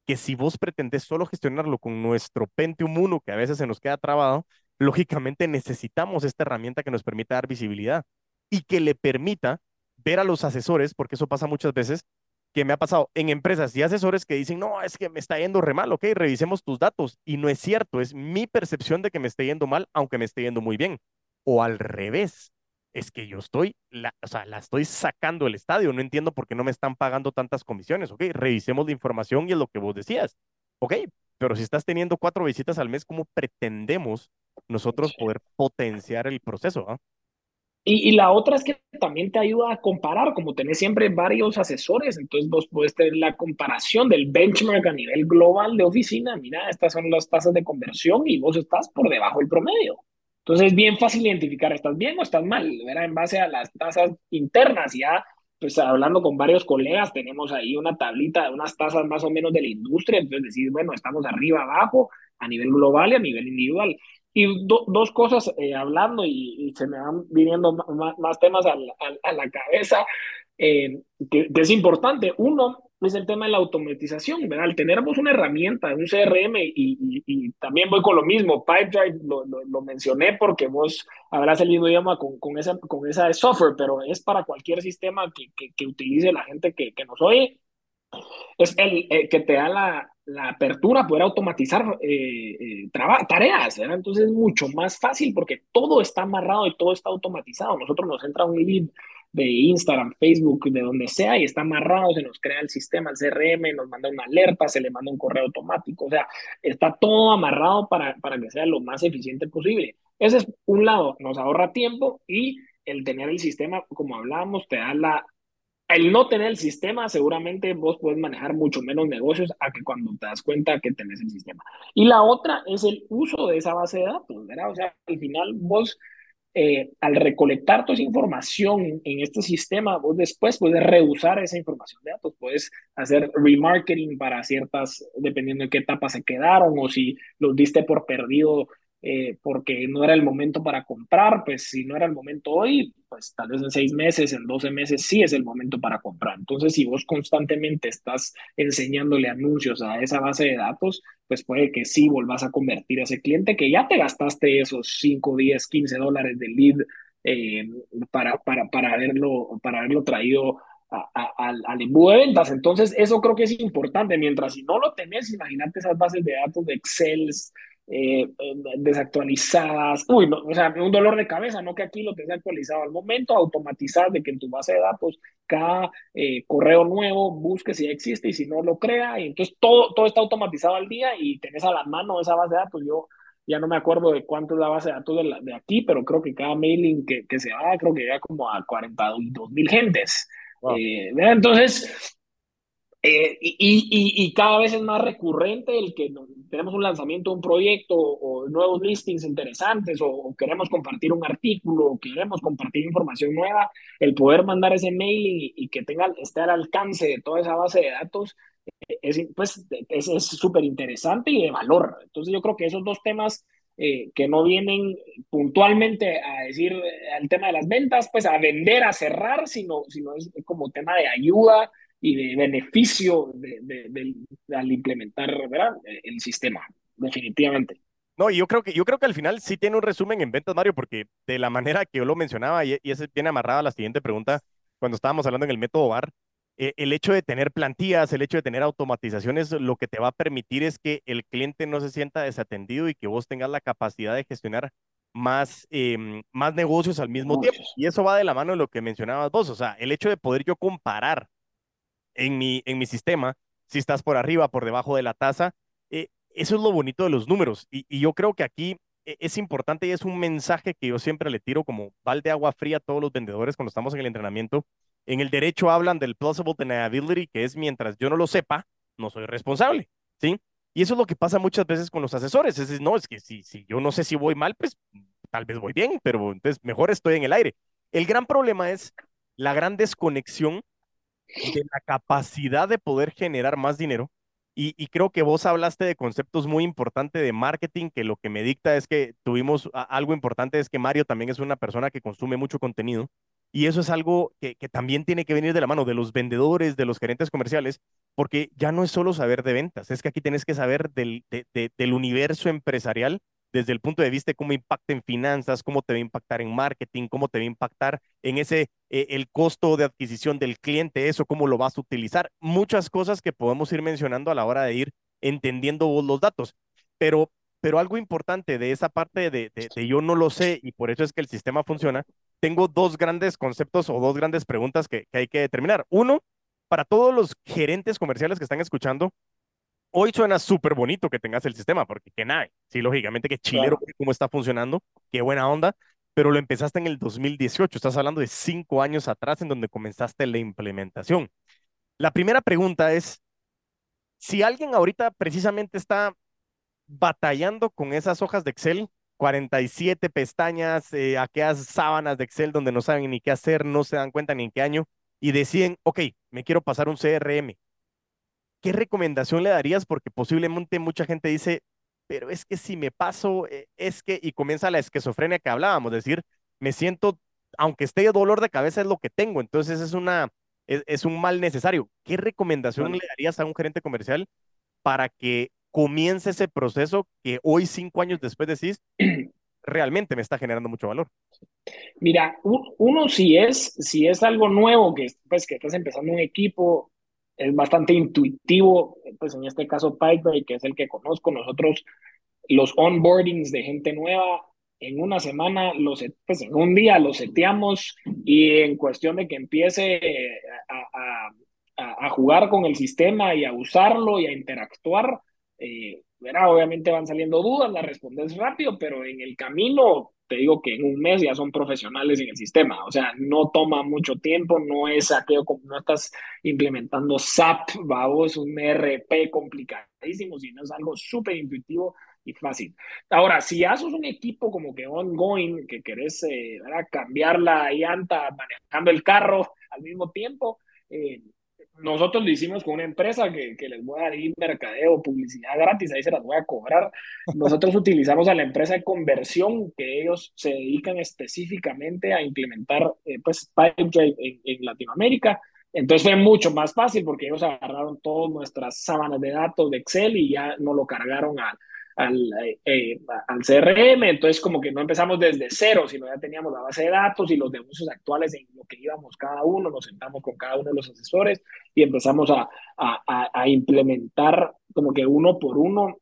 que si vos pretendés solo gestionarlo con nuestro Pentium 1, que a veces se nos queda trabado, lógicamente necesitamos esta herramienta que nos permita dar visibilidad y que le permita ver a los asesores, porque eso pasa muchas veces, que me ha pasado en empresas y asesores que dicen, no, es que me está yendo re mal, ok, revisemos tus datos. Y no es cierto, es mi percepción de que me esté yendo mal, aunque me esté yendo muy bien. O al revés, es que yo estoy, la, o sea, la estoy sacando del estadio, no entiendo por qué no me están pagando tantas comisiones, ok, revisemos la información y es lo que vos decías, ok, pero si estás teniendo cuatro visitas al mes, ¿cómo pretendemos nosotros poder potenciar el proceso? ¿ah? Y, la otra es que también te ayuda a comparar, como tenés siempre varios asesores, entonces vos puedes tener la comparación del benchmark a nivel global de oficina. Mira, estas son las tasas de conversión y vos estás por debajo del promedio. Entonces es bien fácil identificar, ¿estás bien o estás mal? ¿verdad? En base a las tasas internas, ya pues hablando con varios colegas, tenemos ahí una tablita de unas tasas más o menos de la industria, entonces decir, bueno, estamos arriba, abajo, a nivel global y a nivel individual. Y dos cosas eh, hablando y, se me van viniendo más, temas a la, cabeza eh, que, es importante. Uno es el tema de la automatización, ¿verdad? Al tener una herramienta, un CRM y, también voy con lo mismo, Pipedrive lo, lo, mencioné porque vos habrás el mismo idioma con, con, esa, con esa software, pero es para cualquier sistema que, que, que utilice la gente que, que nos oye. Es el eh, que te da la, la apertura, poder automatizar eh, eh tareas. Entonces es mucho más fácil porque todo está amarrado y todo está automatizado. Nosotros nos entra un lead de Instagram, Facebook, de donde sea, y está amarrado, se nos crea el sistema, el CRM, nos manda una alerta, se le manda un correo automático, o sea, está todo amarrado para, para que sea lo más eficiente posible. Ese es un lado, nos ahorra tiempo y el tener el sistema, como hablábamos, te da la el no tener el sistema, seguramente vos puedes manejar mucho menos negocios a que cuando te das cuenta que tenés el sistema. Y la otra es el uso de esa base de datos, ¿verdad? O sea, al final vos, eh, al recolectar toda esa información en este sistema, vos después puedes reusar esa información de datos, puedes hacer remarketing para ciertas, dependiendo de qué etapa se quedaron o si los diste por perdido eh, porque no era el momento para comprar, pues si no era el momento hoy, pues tal vez en seis meses, en doce meses sí es el momento para comprar. Entonces, si vos constantemente estás enseñándole anuncios a esa base de datos, pues puede que sí volvás a convertir a ese cliente que ya te gastaste esos 5, 10, 15 dólares de lead eh, para, para, para, haberlo, para haberlo traído al embudo de ventas. Entonces, eso creo que es importante. Mientras si no lo tenés, imagínate esas bases de datos de Excel, eh, desactualizadas, uy, o sea, un dolor de cabeza, no que aquí lo tenga actualizado al momento, automatizar de que en tu base de datos cada eh, correo nuevo busque si ya existe y si no lo crea, y entonces todo, todo está automatizado al día y tenés a la mano esa base de datos, yo ya no me acuerdo de cuánto es la base de datos de, de aquí, pero creo que cada mailing que, que se va, creo que llega como a 42 mil gentes. Eh, entonces, eh, y, y, y, cada vez es más recurrente el que tenemos un lanzamiento de un proyecto o, nuevos listings interesantes o, queremos compartir un artículo o queremos compartir información nueva, el poder mandar ese mail y, que tenga, esté al alcance de toda esa base de datos es pues es súper interesante y de valor. Entonces yo creo que esos dos temas eh, que no vienen puntualmente a decir al eh, tema de las ventas, pues a vender, a cerrar, sino, sino es como tema de ayuda y de beneficio de, de, al implementar ¿verdad? el sistema, definitivamente. No, y yo creo que yo creo que al final sí tiene un resumen en ventas, Mario, porque de la manera que yo lo mencionaba, y, y ese tiene amarrada la siguiente pregunta, cuando estábamos hablando en el método VAR, eh, el hecho de tener plantillas, el hecho de tener automatizaciones, lo que te va a permitir es que el cliente no se sienta desatendido y que vos tengas la capacidad de gestionar más, em, más negocios al mismo tiempo. Y eso va de la mano de lo que mencionabas vos, o sea, el hecho de poder yo comparar en mi, en mi sistema, si estás por arriba, por debajo de la tasa, eh, eso es lo bonito de los números. Y, yo creo que aquí e, es importante y es un mensaje que yo siempre le tiro como balde de agua fría a todos los vendedores cuando estamos en el entrenamiento en el derecho hablan del plausible deniability, que es mientras yo no lo sepa, no soy responsable, ¿sí? Y eso es lo que pasa muchas veces con los asesores. Es decir, no, es que si, si yo no sé si voy mal, pues tal vez voy bien, pero entonces mejor estoy en el aire. El gran problema es la gran desconexión de la capacidad de poder generar más dinero. Y, y, creo que vos hablaste de conceptos muy importantes de marketing, que lo que me dicta es que tuvimos algo importante, es que Mario también es una persona que consume mucho contenido. Y eso es algo que, también tiene que venir de la mano de los vendedores, de los gerentes comerciales, porque ya no es solo saber de ventas, es que aquí tienes que saber del, del universo empresarial desde el punto de vista de cómo impacta en finanzas, cómo te va a impactar en marketing, cómo te va a impactar en ese, eh, el costo de adquisición del cliente, eso, cómo lo vas a utilizar, muchas cosas que podemos ir mencionando a la hora de ir entendiendo los datos. Pero, pero algo importante de esa parte de, de yo no lo sé y por eso es que el sistema funciona, tengo dos grandes conceptos o dos grandes preguntas que, hay que determinar. Uno, para todos los gerentes comerciales que están escuchando, hoy suena súper bonito que tengas el sistema, porque que nada, sí, lógicamente que chilero, cómo está funcionando, qué buena onda, pero lo empezaste en el 2018, estás hablando de cinco años atrás en donde comenzaste la implementación. La primera pregunta es, si alguien ahorita precisamente está batallando con esas hojas de Excel, 47 pestañas, eh, aquellas sábanas de Excel donde no saben ni qué hacer, no se dan cuenta ni en qué año y deciden, ok, me quiero pasar un CRM. ¿Qué recomendación le darías? Porque posiblemente mucha gente dice, pero es que si me paso, eh, es que, y comienza la esquizofrenia que hablábamos, decir, me siento, aunque esté dolor de cabeza, es lo que tengo, entonces es una, es, un mal necesario. ¿Qué recomendación le darías a un gerente comercial para que comienza ese proceso que hoy, cinco años después decís, realmente me está generando mucho valor? Mira, uno si es, si es algo nuevo, que, pues, que estás empezando un equipo, es bastante intuitivo, pues en este caso Pipebreak, que es el que conozco, nosotros los onboardings de gente nueva, en una semana, los, pues en un día los seteamos y en cuestión de que empiece a, a, a jugar con el sistema y a usarlo y a interactuar, eh, obviamente van saliendo dudas, las respondes rápido, pero en el camino te digo que en un mes ya son profesionales en el sistema, o sea, no toma mucho tiempo, no es aquello como no estás implementando SAP, vamos, un ERP complicadísimo, sino es algo súper intuitivo y fácil. Ahora, si haces un equipo como que ongoing, que querés eh, cambiar la llanta manejando el carro al mismo tiempo, eh, nosotros lo hicimos con una empresa que, que les voy a dar mercadeo, publicidad gratis, ahí se las voy a cobrar. Nosotros utilizamos a la empresa de conversión, que ellos se dedican específicamente a implementar eh, pues, Pipedrive en, en Latinoamérica. Entonces fue mucho más fácil porque ellos agarraron todas nuestras sábanas de datos de Excel y ya no lo cargaron a, al, eh, al CRM, entonces como que no empezamos desde cero, sino ya teníamos la base de datos y los negocios actuales en lo que íbamos cada uno, nos sentamos con cada uno de los asesores y empezamos a, a, a implementar como que uno por uno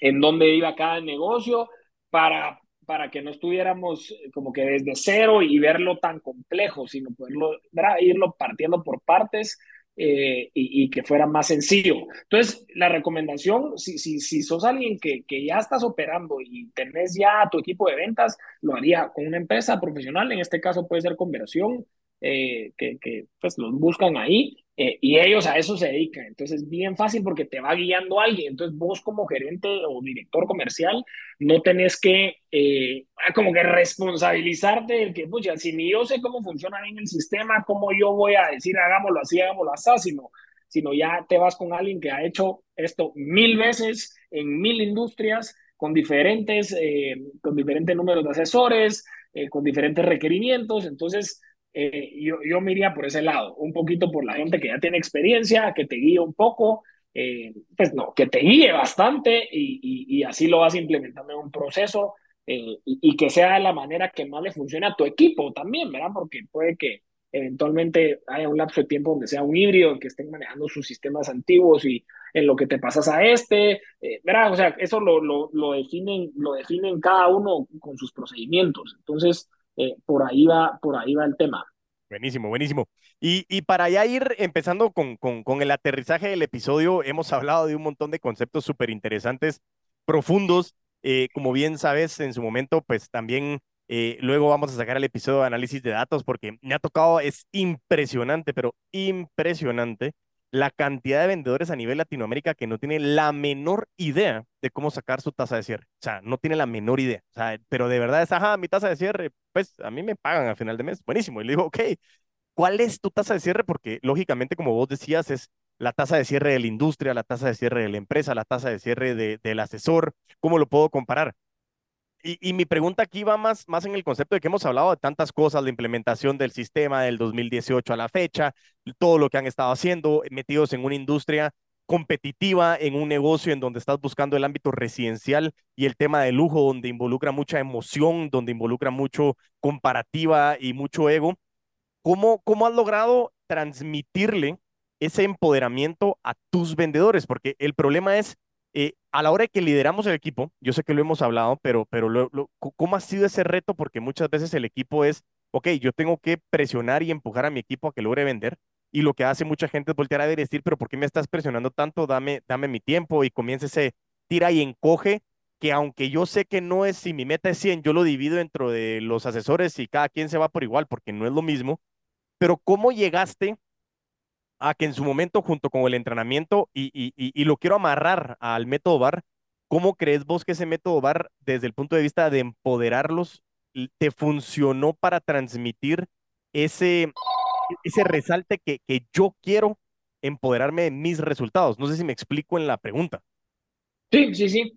en dónde iba cada negocio para, para que no estuviéramos como que desde cero y verlo tan complejo, sino poderlo irlo partiendo por partes eh, y, que fuera más sencillo. Entonces, la recomendación, si, si, si sos alguien que, que, ya estás operando y tenés ya tu equipo de ventas, lo haría con una empresa profesional, en este caso puede ser conversión, eh, que, que, pues los buscan ahí eh, y ellos a eso se dedican. Entonces es bien fácil porque te va guiando alguien. Entonces vos como gerente o director comercial no tenés que eh, como que responsabilizarte del que, pucha, si ni yo sé cómo funciona bien el sistema, cómo yo voy a decir hagámoslo así, hagámoslo así, sino sino ya te vas con alguien que ha hecho esto mil veces en mil industrias, con diferentes, eh, con diferentes números de asesores, eh, con diferentes requerimientos. Entonces, eh, yo, yo me iría por ese lado, un poquito por la gente que ya tiene experiencia, que te guíe un poco, pues no, que te guíe bastante y, y, así lo vas implementando en un proceso y, y, que sea la manera que más le funcione a tu equipo también, ¿verdad? Porque puede que eventualmente haya un lapso de tiempo donde sea un híbrido, que estén manejando sus sistemas antiguos y en lo que te pasas a este, eh, ¿verdad? O sea, eso lo, lo, lo, definen, lo definen cada uno con sus procedimientos. Entonces, eh, por, ahí va, por ahí va el tema. Buenísimo, buenísimo. Y, y para ya ir empezando con, con, el aterrizaje del episodio, hemos hablado de un montón de conceptos súper interesantes, profundos. Eh, como bien sabes, en su momento, pues también eh, luego vamos a sacar el episodio de análisis de datos porque me ha tocado, es impresionante, pero impresionante la cantidad de vendedores a nivel Latinoamérica que no tienen la menor idea de cómo sacar su tasa de cierre. O sea, no tiene la menor idea. O sea, pero de verdad es, ajá, mi tasa de cierre, pues a mí me pagan a final de mes. Buenísimo. Y le digo, ok, ¿cuál es tu tasa de cierre? Porque lógicamente, como vos decías, es la tasa de cierre de la industria, la tasa de cierre de la empresa, la tasa de cierre de, del asesor. ¿Cómo lo puedo comparar? Y, mi pregunta aquí va más, más en el concepto de que hemos hablado de tantas cosas, la implementación del sistema del 2018 a la fecha, todo lo que han estado haciendo, metidos en una industria competitiva, en un negocio en donde estás buscando el ámbito residencial y el tema de lujo, donde involucra mucha emoción, donde involucra mucho comparativa y mucho ego. ¿Cómo, cómo has logrado transmitirle ese empoderamiento a tus vendedores? Porque el problema es eh, a la hora de que lideramos el equipo, yo sé que lo hemos hablado, pero, pero ¿cómo ha sido ese reto? Porque muchas veces el equipo es, ok, yo tengo que presionar y empujar a mi equipo a que logre vender. Y lo que hace mucha gente es voltear a ver y decir, pero ¿por qué me estás presionando tanto? Dame, dame mi tiempo y comienza ese tira y encoge que aunque yo sé que no es, si mi meta es 100, yo lo divido dentro de los asesores y cada quien se va por igual porque no es lo mismo. Pero ¿cómo llegaste a que en su momento, junto con el entrenamiento, y, y, y, lo quiero amarrar al método VAR, ¿cómo crees vos que ese método VAR, desde el punto de vista de empoderarlos, te funcionó para transmitir ese, ese resalte que, que yo quiero empoderarme de mis resultados? No sé si me explico en la pregunta. Sí, sí, sí.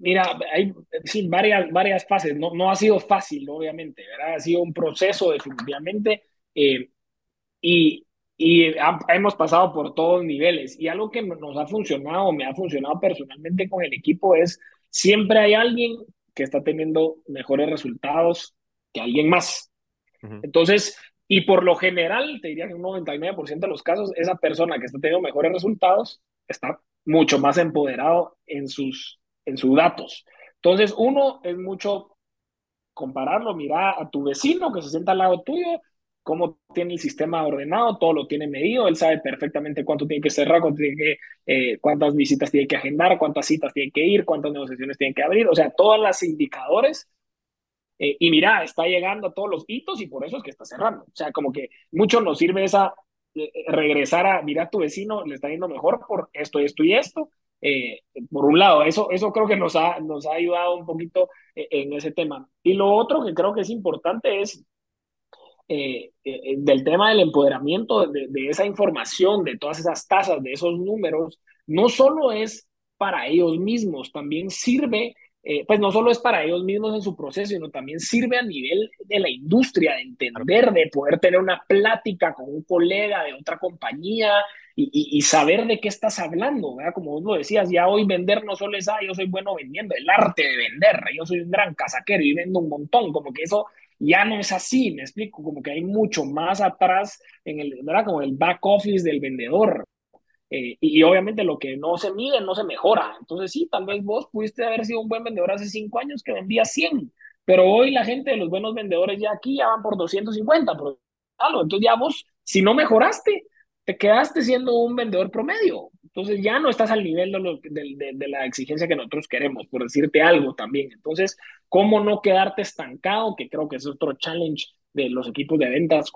Mira, hay sí, varias, varias fases. No, no ha sido fácil, obviamente, ¿verdad? Ha sido un proceso definitivamente. Eh, y, y hemos pasado por todos niveles. Y algo que nos ha funcionado, me ha funcionado personalmente con el equipo es siempre hay alguien que está teniendo mejores resultados que alguien más. Entonces, y por lo general, te diría que un 99% de los casos, esa persona que está teniendo mejores resultados está mucho más empoderado en sus, en sus datos. Entonces, uno es mucho compararlo, mira a tu vecino que se sienta al lado tuyo cómo tiene el sistema ordenado, todo lo tiene medido, él sabe perfectamente cuánto tiene que cerrar, cuánto tiene que, eh, cuántas visitas tiene que agendar, cuántas citas tiene que ir, cuántas negociaciones tiene que abrir, o sea, todos los indicadores. Eh, y mira, está llegando a todos los hitos y por eso es que está cerrando. O sea, como que mucho nos sirve esa eh, regresar a, mira, tu vecino le está yendo mejor por esto, esto y esto. por un lado, eso, eso creo que nos ha, nos ha ayudado un poquito en ese tema. Y lo otro que creo que es importante es eh, eh, del tema del empoderamiento de, esa información, de todas esas tasas, de esos números, no solo es para ellos mismos, también sirve, eh, pues no solo es para ellos mismos en su proceso, sino también sirve a nivel de la industria, de entender, de poder tener una plática con un colega de otra compañía y, saber de qué estás hablando, ¿verdad? Como vos lo decías, ya hoy vender no solo es, ah, yo soy bueno vendiendo, el arte de vender, yo soy un gran casaquero y vendo un montón, como que eso ya no es así, me explico, como que hay mucho más atrás en el, ¿verdad? Como el back office del vendedor. Eh, y, obviamente lo que no se mide no se mejora. Entonces sí, tal vez vos pudiste haber sido un buen vendedor hace cinco años que vendía 100, pero hoy la gente de los buenos vendedores ya aquí ya van por 250, por entonces ya vos, si no mejoraste, te quedaste siendo un vendedor promedio. Entonces ya no estás al nivel de, de, la exigencia que nosotros queremos, por decirte algo también. Entonces, ¿cómo no quedarte estancado? Que creo que es otro challenge de los equipos de ventas.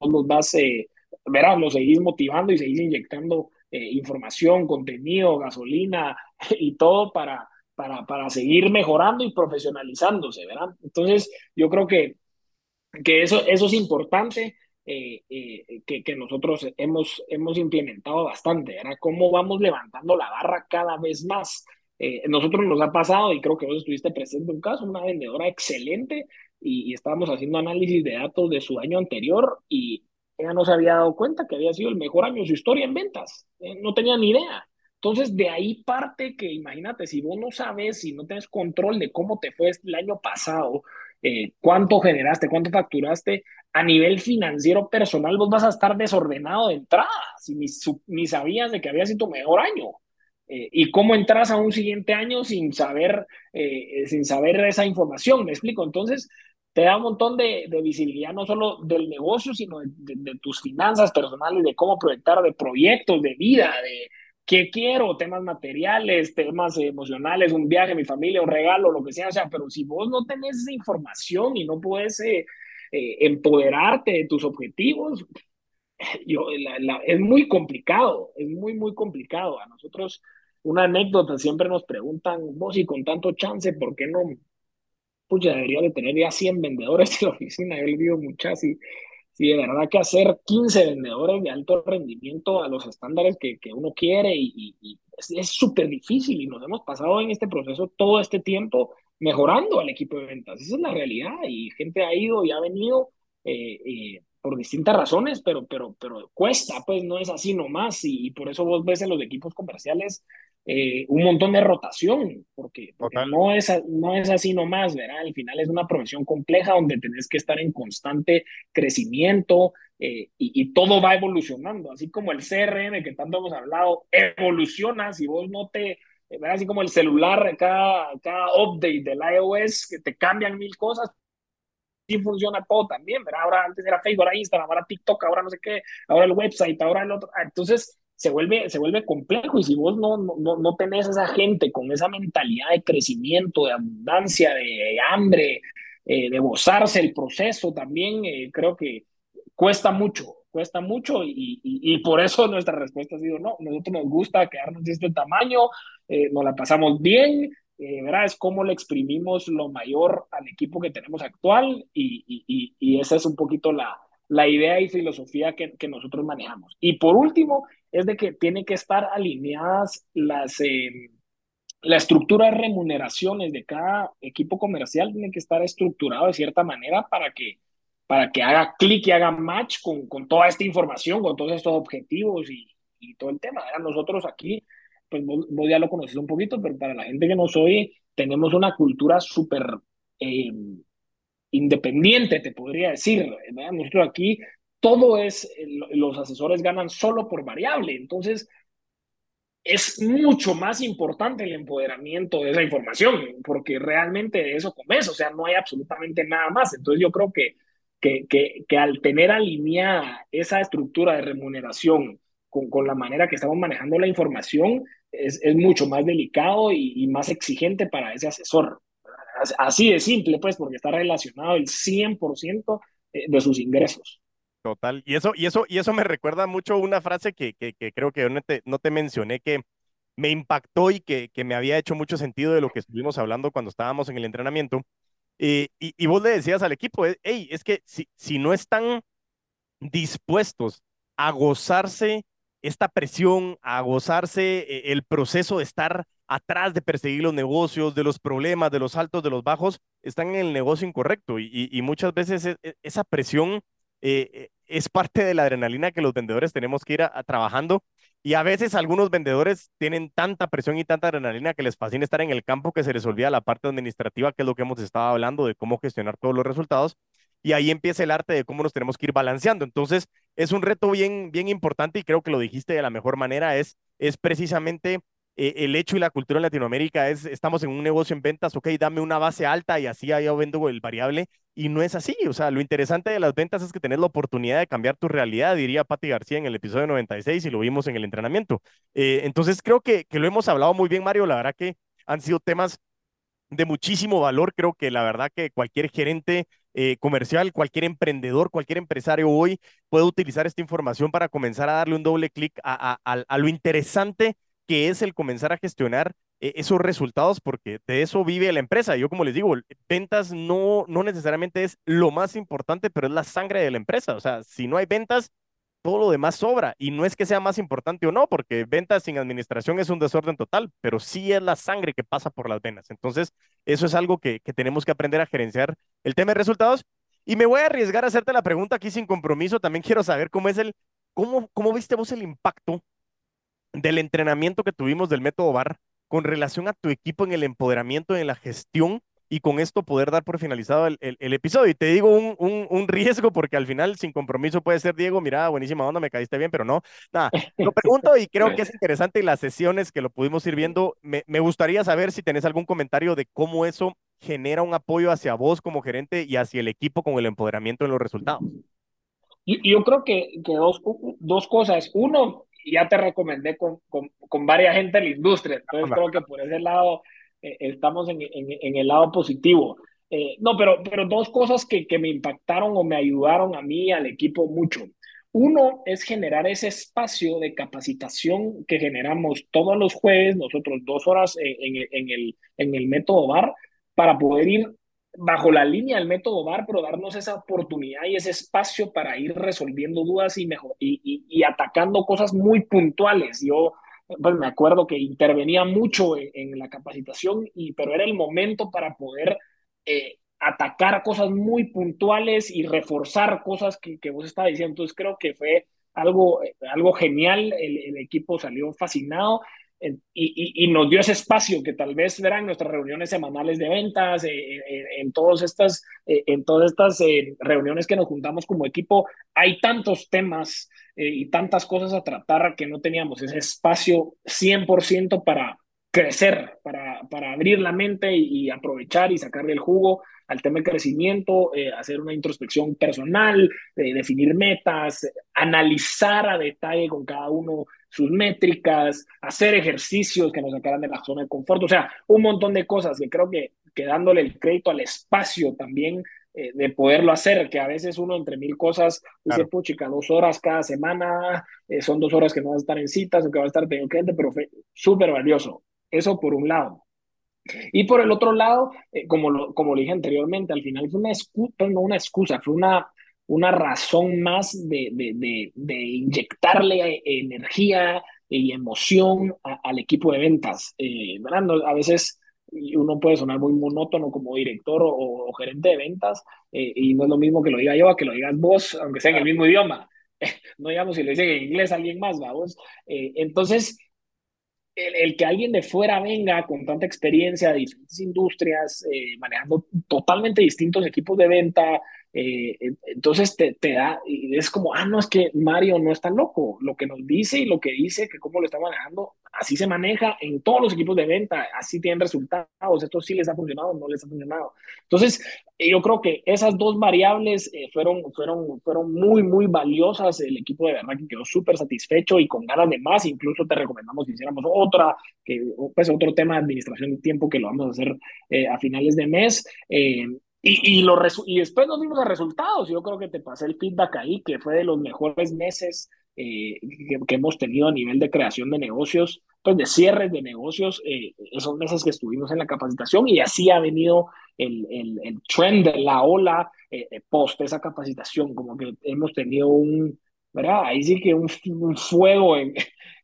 Los vas, eh, verás, los seguís motivando y seguís inyectando eh, información, contenido, gasolina y todo para, para, para seguir mejorando y profesionalizándose, ¿verdad? Entonces, yo creo que, que eso, eso es importante. Eh, eh, que, que, nosotros hemos, hemos implementado bastante, era cómo vamos levantando la barra cada vez más. Eh, nosotros nos ha pasado, y creo que vos estuviste presente un caso, una vendedora excelente, y, y, estábamos haciendo análisis de datos de su año anterior, y ella no se había dado cuenta que había sido el mejor año de su historia en ventas, no tenía ni idea. Entonces, de ahí parte que, imagínate, si vos no sabes, si no tienes control de cómo te fue el año pasado, eh, cuánto generaste, cuánto facturaste, a nivel financiero personal vos vas a estar desordenado de entrada, si ni, ni sabías de que había sido tu mejor año. Eh, y cómo entras a un siguiente año sin saber, eh, sin saber esa información, me explico. Entonces, te da un montón de, de visibilidad no solo del negocio, sino de, tus finanzas personales, de cómo proyectar, de proyectos, de vida, de qué quiero, temas materiales, temas emocionales, un viaje, mi familia, un regalo, lo que sea. O sea, pero si vos no tenés esa información y no puedes eh, eh, empoderarte de tus objetivos, yo, es muy complicado, es muy, muy complicado. A nosotros, una anécdota, siempre nos preguntan, vos y con tanto chance, ¿por qué no? Pues ya debería de tener ya 100 vendedores en la oficina. Yo le digo muchas y sí, de verdad que hacer 15 vendedores de alto rendimiento a los estándares que, que uno quiere y, y, es súper difícil y nos hemos pasado en este proceso todo este tiempo mejorando al equipo de ventas. Esa es la realidad y gente ha ido y ha venido eh, eh, por distintas razones, pero, pero, pero cuesta, pues no es así nomás y, y por eso vos ves en los equipos comerciales eh, un montón de rotación, porque, porque no, es, no es así nomás, ¿verdad? Al final es una profesión compleja donde tenés que estar en constante crecimiento eh, y, y, todo va evolucionando, así como el CRM que tanto hemos hablado, evoluciona, si vos no te. Así como el celular, cada, cada update del iOS, que te cambian mil cosas, sí funciona todo también, ¿verdad? Ahora antes era Facebook, ahora Instagram, ahora TikTok, ahora no sé qué, ahora el website, ahora el otro, entonces se vuelve, se vuelve complejo. Y si vos no, no, no tenés esa gente con esa mentalidad de crecimiento, de abundancia, de hambre, eh, de gozarse el proceso también, eh, creo que cuesta mucho, cuesta mucho y, por eso nuestra respuesta ha sido no, nosotros nos gusta quedarnos de este tamaño, eh, nos la pasamos bien, eh. Es cómo le exprimimos lo mayor al equipo que tenemos actual y, esa es un poquito la, idea y filosofía que, nosotros manejamos. Y por último, es de que tiene que estar alineadas las, eh, la estructura de remuneraciones de cada equipo comercial, tiene que estar estructurado de cierta manera para que, para que haga clic y haga match con, con toda esta información, con todos estos objetivos y, todo el tema. Nosotros aquí, pues vos, ya lo conoces un poquito, pero para la gente que nos oye, tenemos una cultura súper... Eh, independiente, te podría decir. ¿verdad? Nosotros aquí todo es, los asesores ganan solo por variable, entonces es mucho más importante el empoderamiento de esa información, porque realmente eso comes, o sea, no hay absolutamente nada más. Entonces yo creo que, que, que, que al tener alineada esa estructura de remuneración con, con, la manera que estamos manejando la información, es, es mucho más delicado y, y más exigente para ese asesor. Así de simple, pues, porque está relacionado el 100% de sus ingresos. Total. Y eso, y eso, y eso me recuerda mucho una frase que, que, que creo que no te, no te, mencioné, que me impactó y que, que me había hecho mucho sentido de lo que estuvimos hablando cuando estábamos en el entrenamiento. Eh, y, vos le decías al equipo, hey, es que si, si no están dispuestos a gozarse esta presión, a gozarse eh, el proceso de estar atrás de perseguir los negocios, de los problemas, de los altos, de los bajos, están en el negocio incorrecto. Y, muchas veces e, e, esa presión eh, eh, es parte de la adrenalina que los vendedores tenemos que ir a, a, trabajando. Y a veces algunos vendedores tienen tanta presión y tanta adrenalina que les fascina estar en el campo que se les olvida la parte administrativa, que es lo que hemos estado hablando de cómo gestionar todos los resultados. Y ahí empieza el arte de cómo nos tenemos que ir balanceando. Entonces, es un reto bien, bien importante y creo que lo dijiste de la mejor manera, es, es precisamente eh, el hecho y la cultura en Latinoamérica es, estamos en un negocio en ventas, ok, dame una base alta y así yo vendo el variable, y no es así, o sea, lo interesante de las ventas es que tenés la oportunidad de cambiar tu realidad, diría Patti García en el episodio 96 y lo vimos en el entrenamiento. Eh, entonces creo que, que lo hemos hablado muy bien, Mario, la verdad que han sido temas de muchísimo valor, creo que la verdad que cualquier gerente eh, comercial, cualquier emprendedor, cualquier empresario hoy puede utilizar esta información para comenzar a darle un doble clic a, a, lo interesante que es el comenzar a gestionar eh, esos resultados porque de eso vive la empresa. Yo como les digo, ventas no, no necesariamente es lo más importante, pero es la sangre de la empresa. O sea, si no hay ventas, todo lo demás sobra. Y no es que sea más importante o no, porque ventas sin administración es un desorden total, pero sí es la sangre que pasa por las venas. Entonces, eso es algo que, que tenemos que aprender a gerenciar el tema de resultados. Y me voy a arriesgar a hacerte la pregunta aquí sin compromiso. También quiero saber cómo es el, cómo, cómo viste vos el impacto del entrenamiento que tuvimos del método VAR con relación a tu equipo en el empoderamiento, en la gestión y con esto poder dar por finalizado el, episodio. Y te digo un, un, un, riesgo porque al final sin compromiso puede ser, Diego, mira, buenísima onda, me caíste bien, pero no, nada, lo pregunto y creo que es interesante y las sesiones que lo pudimos ir viendo, me, me gustaría saber si tenés algún comentario de cómo eso genera un apoyo hacia vos como gerente y hacia el equipo con el empoderamiento en los resultados. Yo, yo creo que, que dos, dos cosas. Uno, ya te recomendé con, con, con varias gente de la industria. Entonces creo que por ese lado eh, estamos en, en, en, el lado positivo. Eh, no, pero, pero dos cosas que, que me impactaron o me ayudaron a mí, al equipo mucho. Uno es generar ese espacio de capacitación que generamos todos los jueves, nosotros dos horas en, en, el, en el método VAR, para poder ir bajo la línea del método VAR, pero darnos esa oportunidad y ese espacio para ir resolviendo dudas y, mejor, y, y, atacando cosas muy puntuales. Yo pues, me acuerdo que intervenía mucho en, la capacitación, y, pero era el momento para poder eh, atacar cosas muy puntuales y reforzar cosas que, que vos estabas diciendo. Entonces creo que fue algo, algo genial, el equipo salió fascinado y, y, nos dio ese espacio que tal vez verán nuestras reuniones semanales de ventas, eh, eh, en, todas estas, eh, en todas estas reuniones que nos juntamos como equipo, hay tantos temas y tantas cosas a tratar que no teníamos ese espacio 100% para crecer, para, para abrir la mente y, aprovechar y sacarle el jugo al tema de crecimiento, hacer una introspección personal, definir metas, analizar a detalle con cada uno sus métricas, hacer ejercicios que nos sacaran de la zona de confort, o sea, un montón de cosas que creo que, que dándole el crédito al espacio también eh, de poderlo hacer, que a veces uno entre mil cosas dice, puchica, dos horas cada semana, eh, son dos horas que no vas a estar en citas o que vas a estar teniendo cliente, pero súper valioso. Eso por un lado. Y por el otro lado, eh, como, lo, como lo dije anteriormente, al final fue una excusa, no una excusa, fue una, una razón más de, de, de, inyectarle energía y emoción al equipo de ventas. Eh, a veces uno puede sonar muy monótono como director o, gerente de ventas eh, y no es lo mismo que lo diga yo a que lo digas vos, aunque sea en el mismo idioma. no digamos si lo dicen en inglés alguien más, vamos. Eh, entonces, el, el, que alguien de fuera venga con tanta experiencia de diferentes industrias, manejando totalmente distintos equipos de venta, eh, entonces te, da, es como, ah, no, es que Mario no está loco. Lo que nos dice y lo que dice, que cómo lo está manejando, así se maneja en todos los equipos de venta, así tienen resultados, esto sí les ha funcionado, no les ha funcionado. Entonces, eh, yo creo que esas dos variables eh, fueron, fueron, fueron muy, muy valiosas. El equipo de verdad que quedó súper satisfecho y con ganas de más. Incluso te recomendamos que hiciéramos otra, que, pues otro tema de administración de tiempo que lo vamos a hacer a finales de mes. Y, y, lo y después nos dimos los resultados. Yo creo que te pasé el feedback ahí, que fue de los mejores meses eh, que, hemos tenido a nivel de creación de negocios, pues de cierres de negocios, eh, esos meses que estuvimos en la capacitación y así ha venido el, el, el trend, la ola eh, post esa capacitación, como que hemos tenido un, ¿verdad? Ahí sí que un, un fuego, en,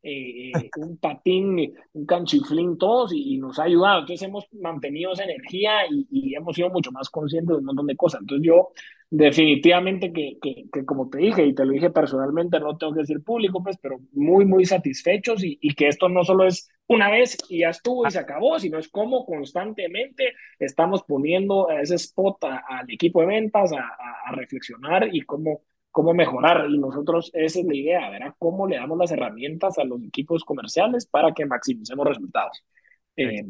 eh, eh, un patín, un canchiflín, todos, y, nos ha ayudado. Entonces hemos mantenido esa energía y, hemos sido mucho más conscientes de un montón de cosas. Entonces yo definitivamente que, que, que, como te dije, y te lo dije personalmente, no tengo que decir público, pues, pero muy, muy satisfechos y, y que esto no solo es una vez y ya estuvo y se acabó, sino es como constantemente estamos poniendo ese spot al equipo de ventas a, a, a reflexionar y cómo cómo mejorar. Y nosotros, esa es la idea, ver cómo le damos las herramientas a los equipos comerciales para que maximicemos resultados. Eh,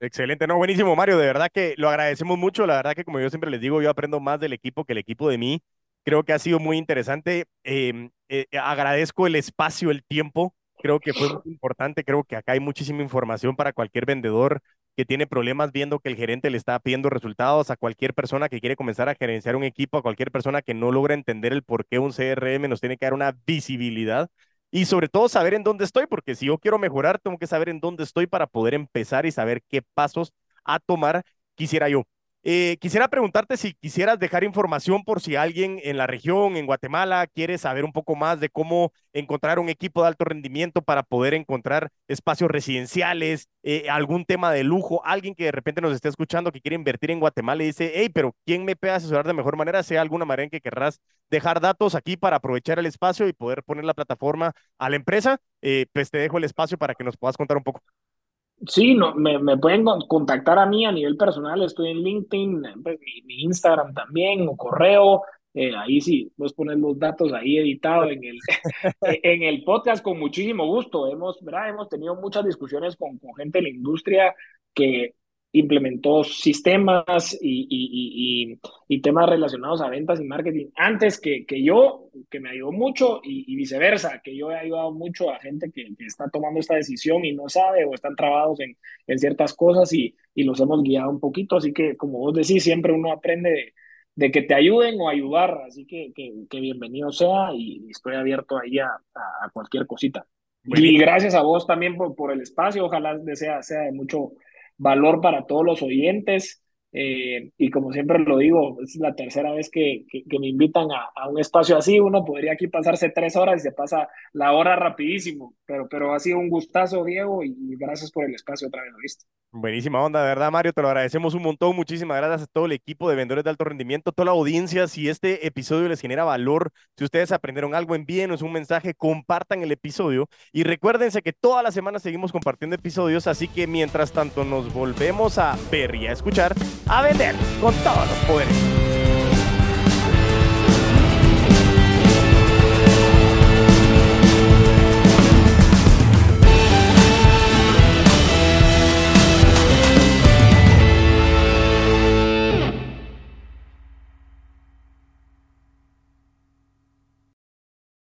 Excelente, no, buenísimo, Mario. De verdad que lo agradecemos mucho. La verdad que, como yo siempre les digo, yo aprendo más del equipo que el equipo de mí. Creo que ha sido muy interesante. Em, eh, agradezco el espacio, el tiempo. Creo que fue muy importante. Creo que acá hay muchísima información para cualquier vendedor que tiene problemas viendo que el gerente le está pidiendo resultados, a cualquier persona que quiere comenzar a gerenciar un equipo, a cualquier persona que no logra entender el por qué un CRM nos tiene que dar una visibilidad. y sobre todo saber en dónde estoy, porque si yo quiero mejorar, tengo que saber en dónde estoy para poder empezar y saber qué pasos a tomar quisiera yo. Eh, quisiera preguntarte si quisieras dejar información por si alguien en la región, en Guatemala, quiere saber un poco más de cómo encontrar un equipo de alto rendimiento para poder encontrar espacios residenciales, eh, algún tema de lujo, alguien que de repente nos esté escuchando que quiere invertir en Guatemala y dice, hey, pero ¿quién me puede asesorar de mejor manera? Sea alguna manera en que querrás dejar datos aquí para aprovechar el espacio y poder poner la plataforma a la empresa, eh, pues te dejo el espacio para que nos puedas contar un poco. Sí, no, me, me, pueden contactar a mí a nivel personal, estoy en LinkedIn, pues, mi, Instagram también, o correo, eh, ahí sí, puedes poner los datos ahí editados en el, en el podcast con muchísimo gusto. Hemos, ¿verdad? Hemos tenido muchas discusiones con, con gente de la industria que implementó sistemas y, y, y, temas relacionados a ventas y marketing antes que, que yo, que me ayudó mucho, y, viceversa, que yo he ayudado mucho a gente que, que, está tomando esta decisión y no sabe o están trabados en, en ciertas cosas y, los hemos guiado un poquito. Así que, como vos decís, siempre uno aprende de, de que te ayuden o ayudar. Así que, que, bienvenido sea y estoy abierto ahí a, a, cualquier cosita. Y gracias a vos también por, por el espacio. Ojalá sea, sea de mucho valor para todos los oyentes. Eh, y como siempre lo digo, es la tercera vez que, que, me invitan a, a, un espacio así. Uno podría aquí pasarse tres horas y se pasa la hora rapidísimo, pero, pero ha sido un gustazo, Diego, y, gracias por el espacio otra vez, ¿viste? Buenísima onda, de verdad, Mario, te lo agradecemos un montón. Muchísimas gracias a todo el equipo de vendedores de alto rendimiento, toda la audiencia. Si este episodio les genera valor, si ustedes aprendieron algo, envíenos un mensaje, compartan el episodio y recuérdense que toda la semana seguimos compartiendo episodios, así que mientras tanto nos volvemos a ver y a escuchar, a vender con todos los poderes.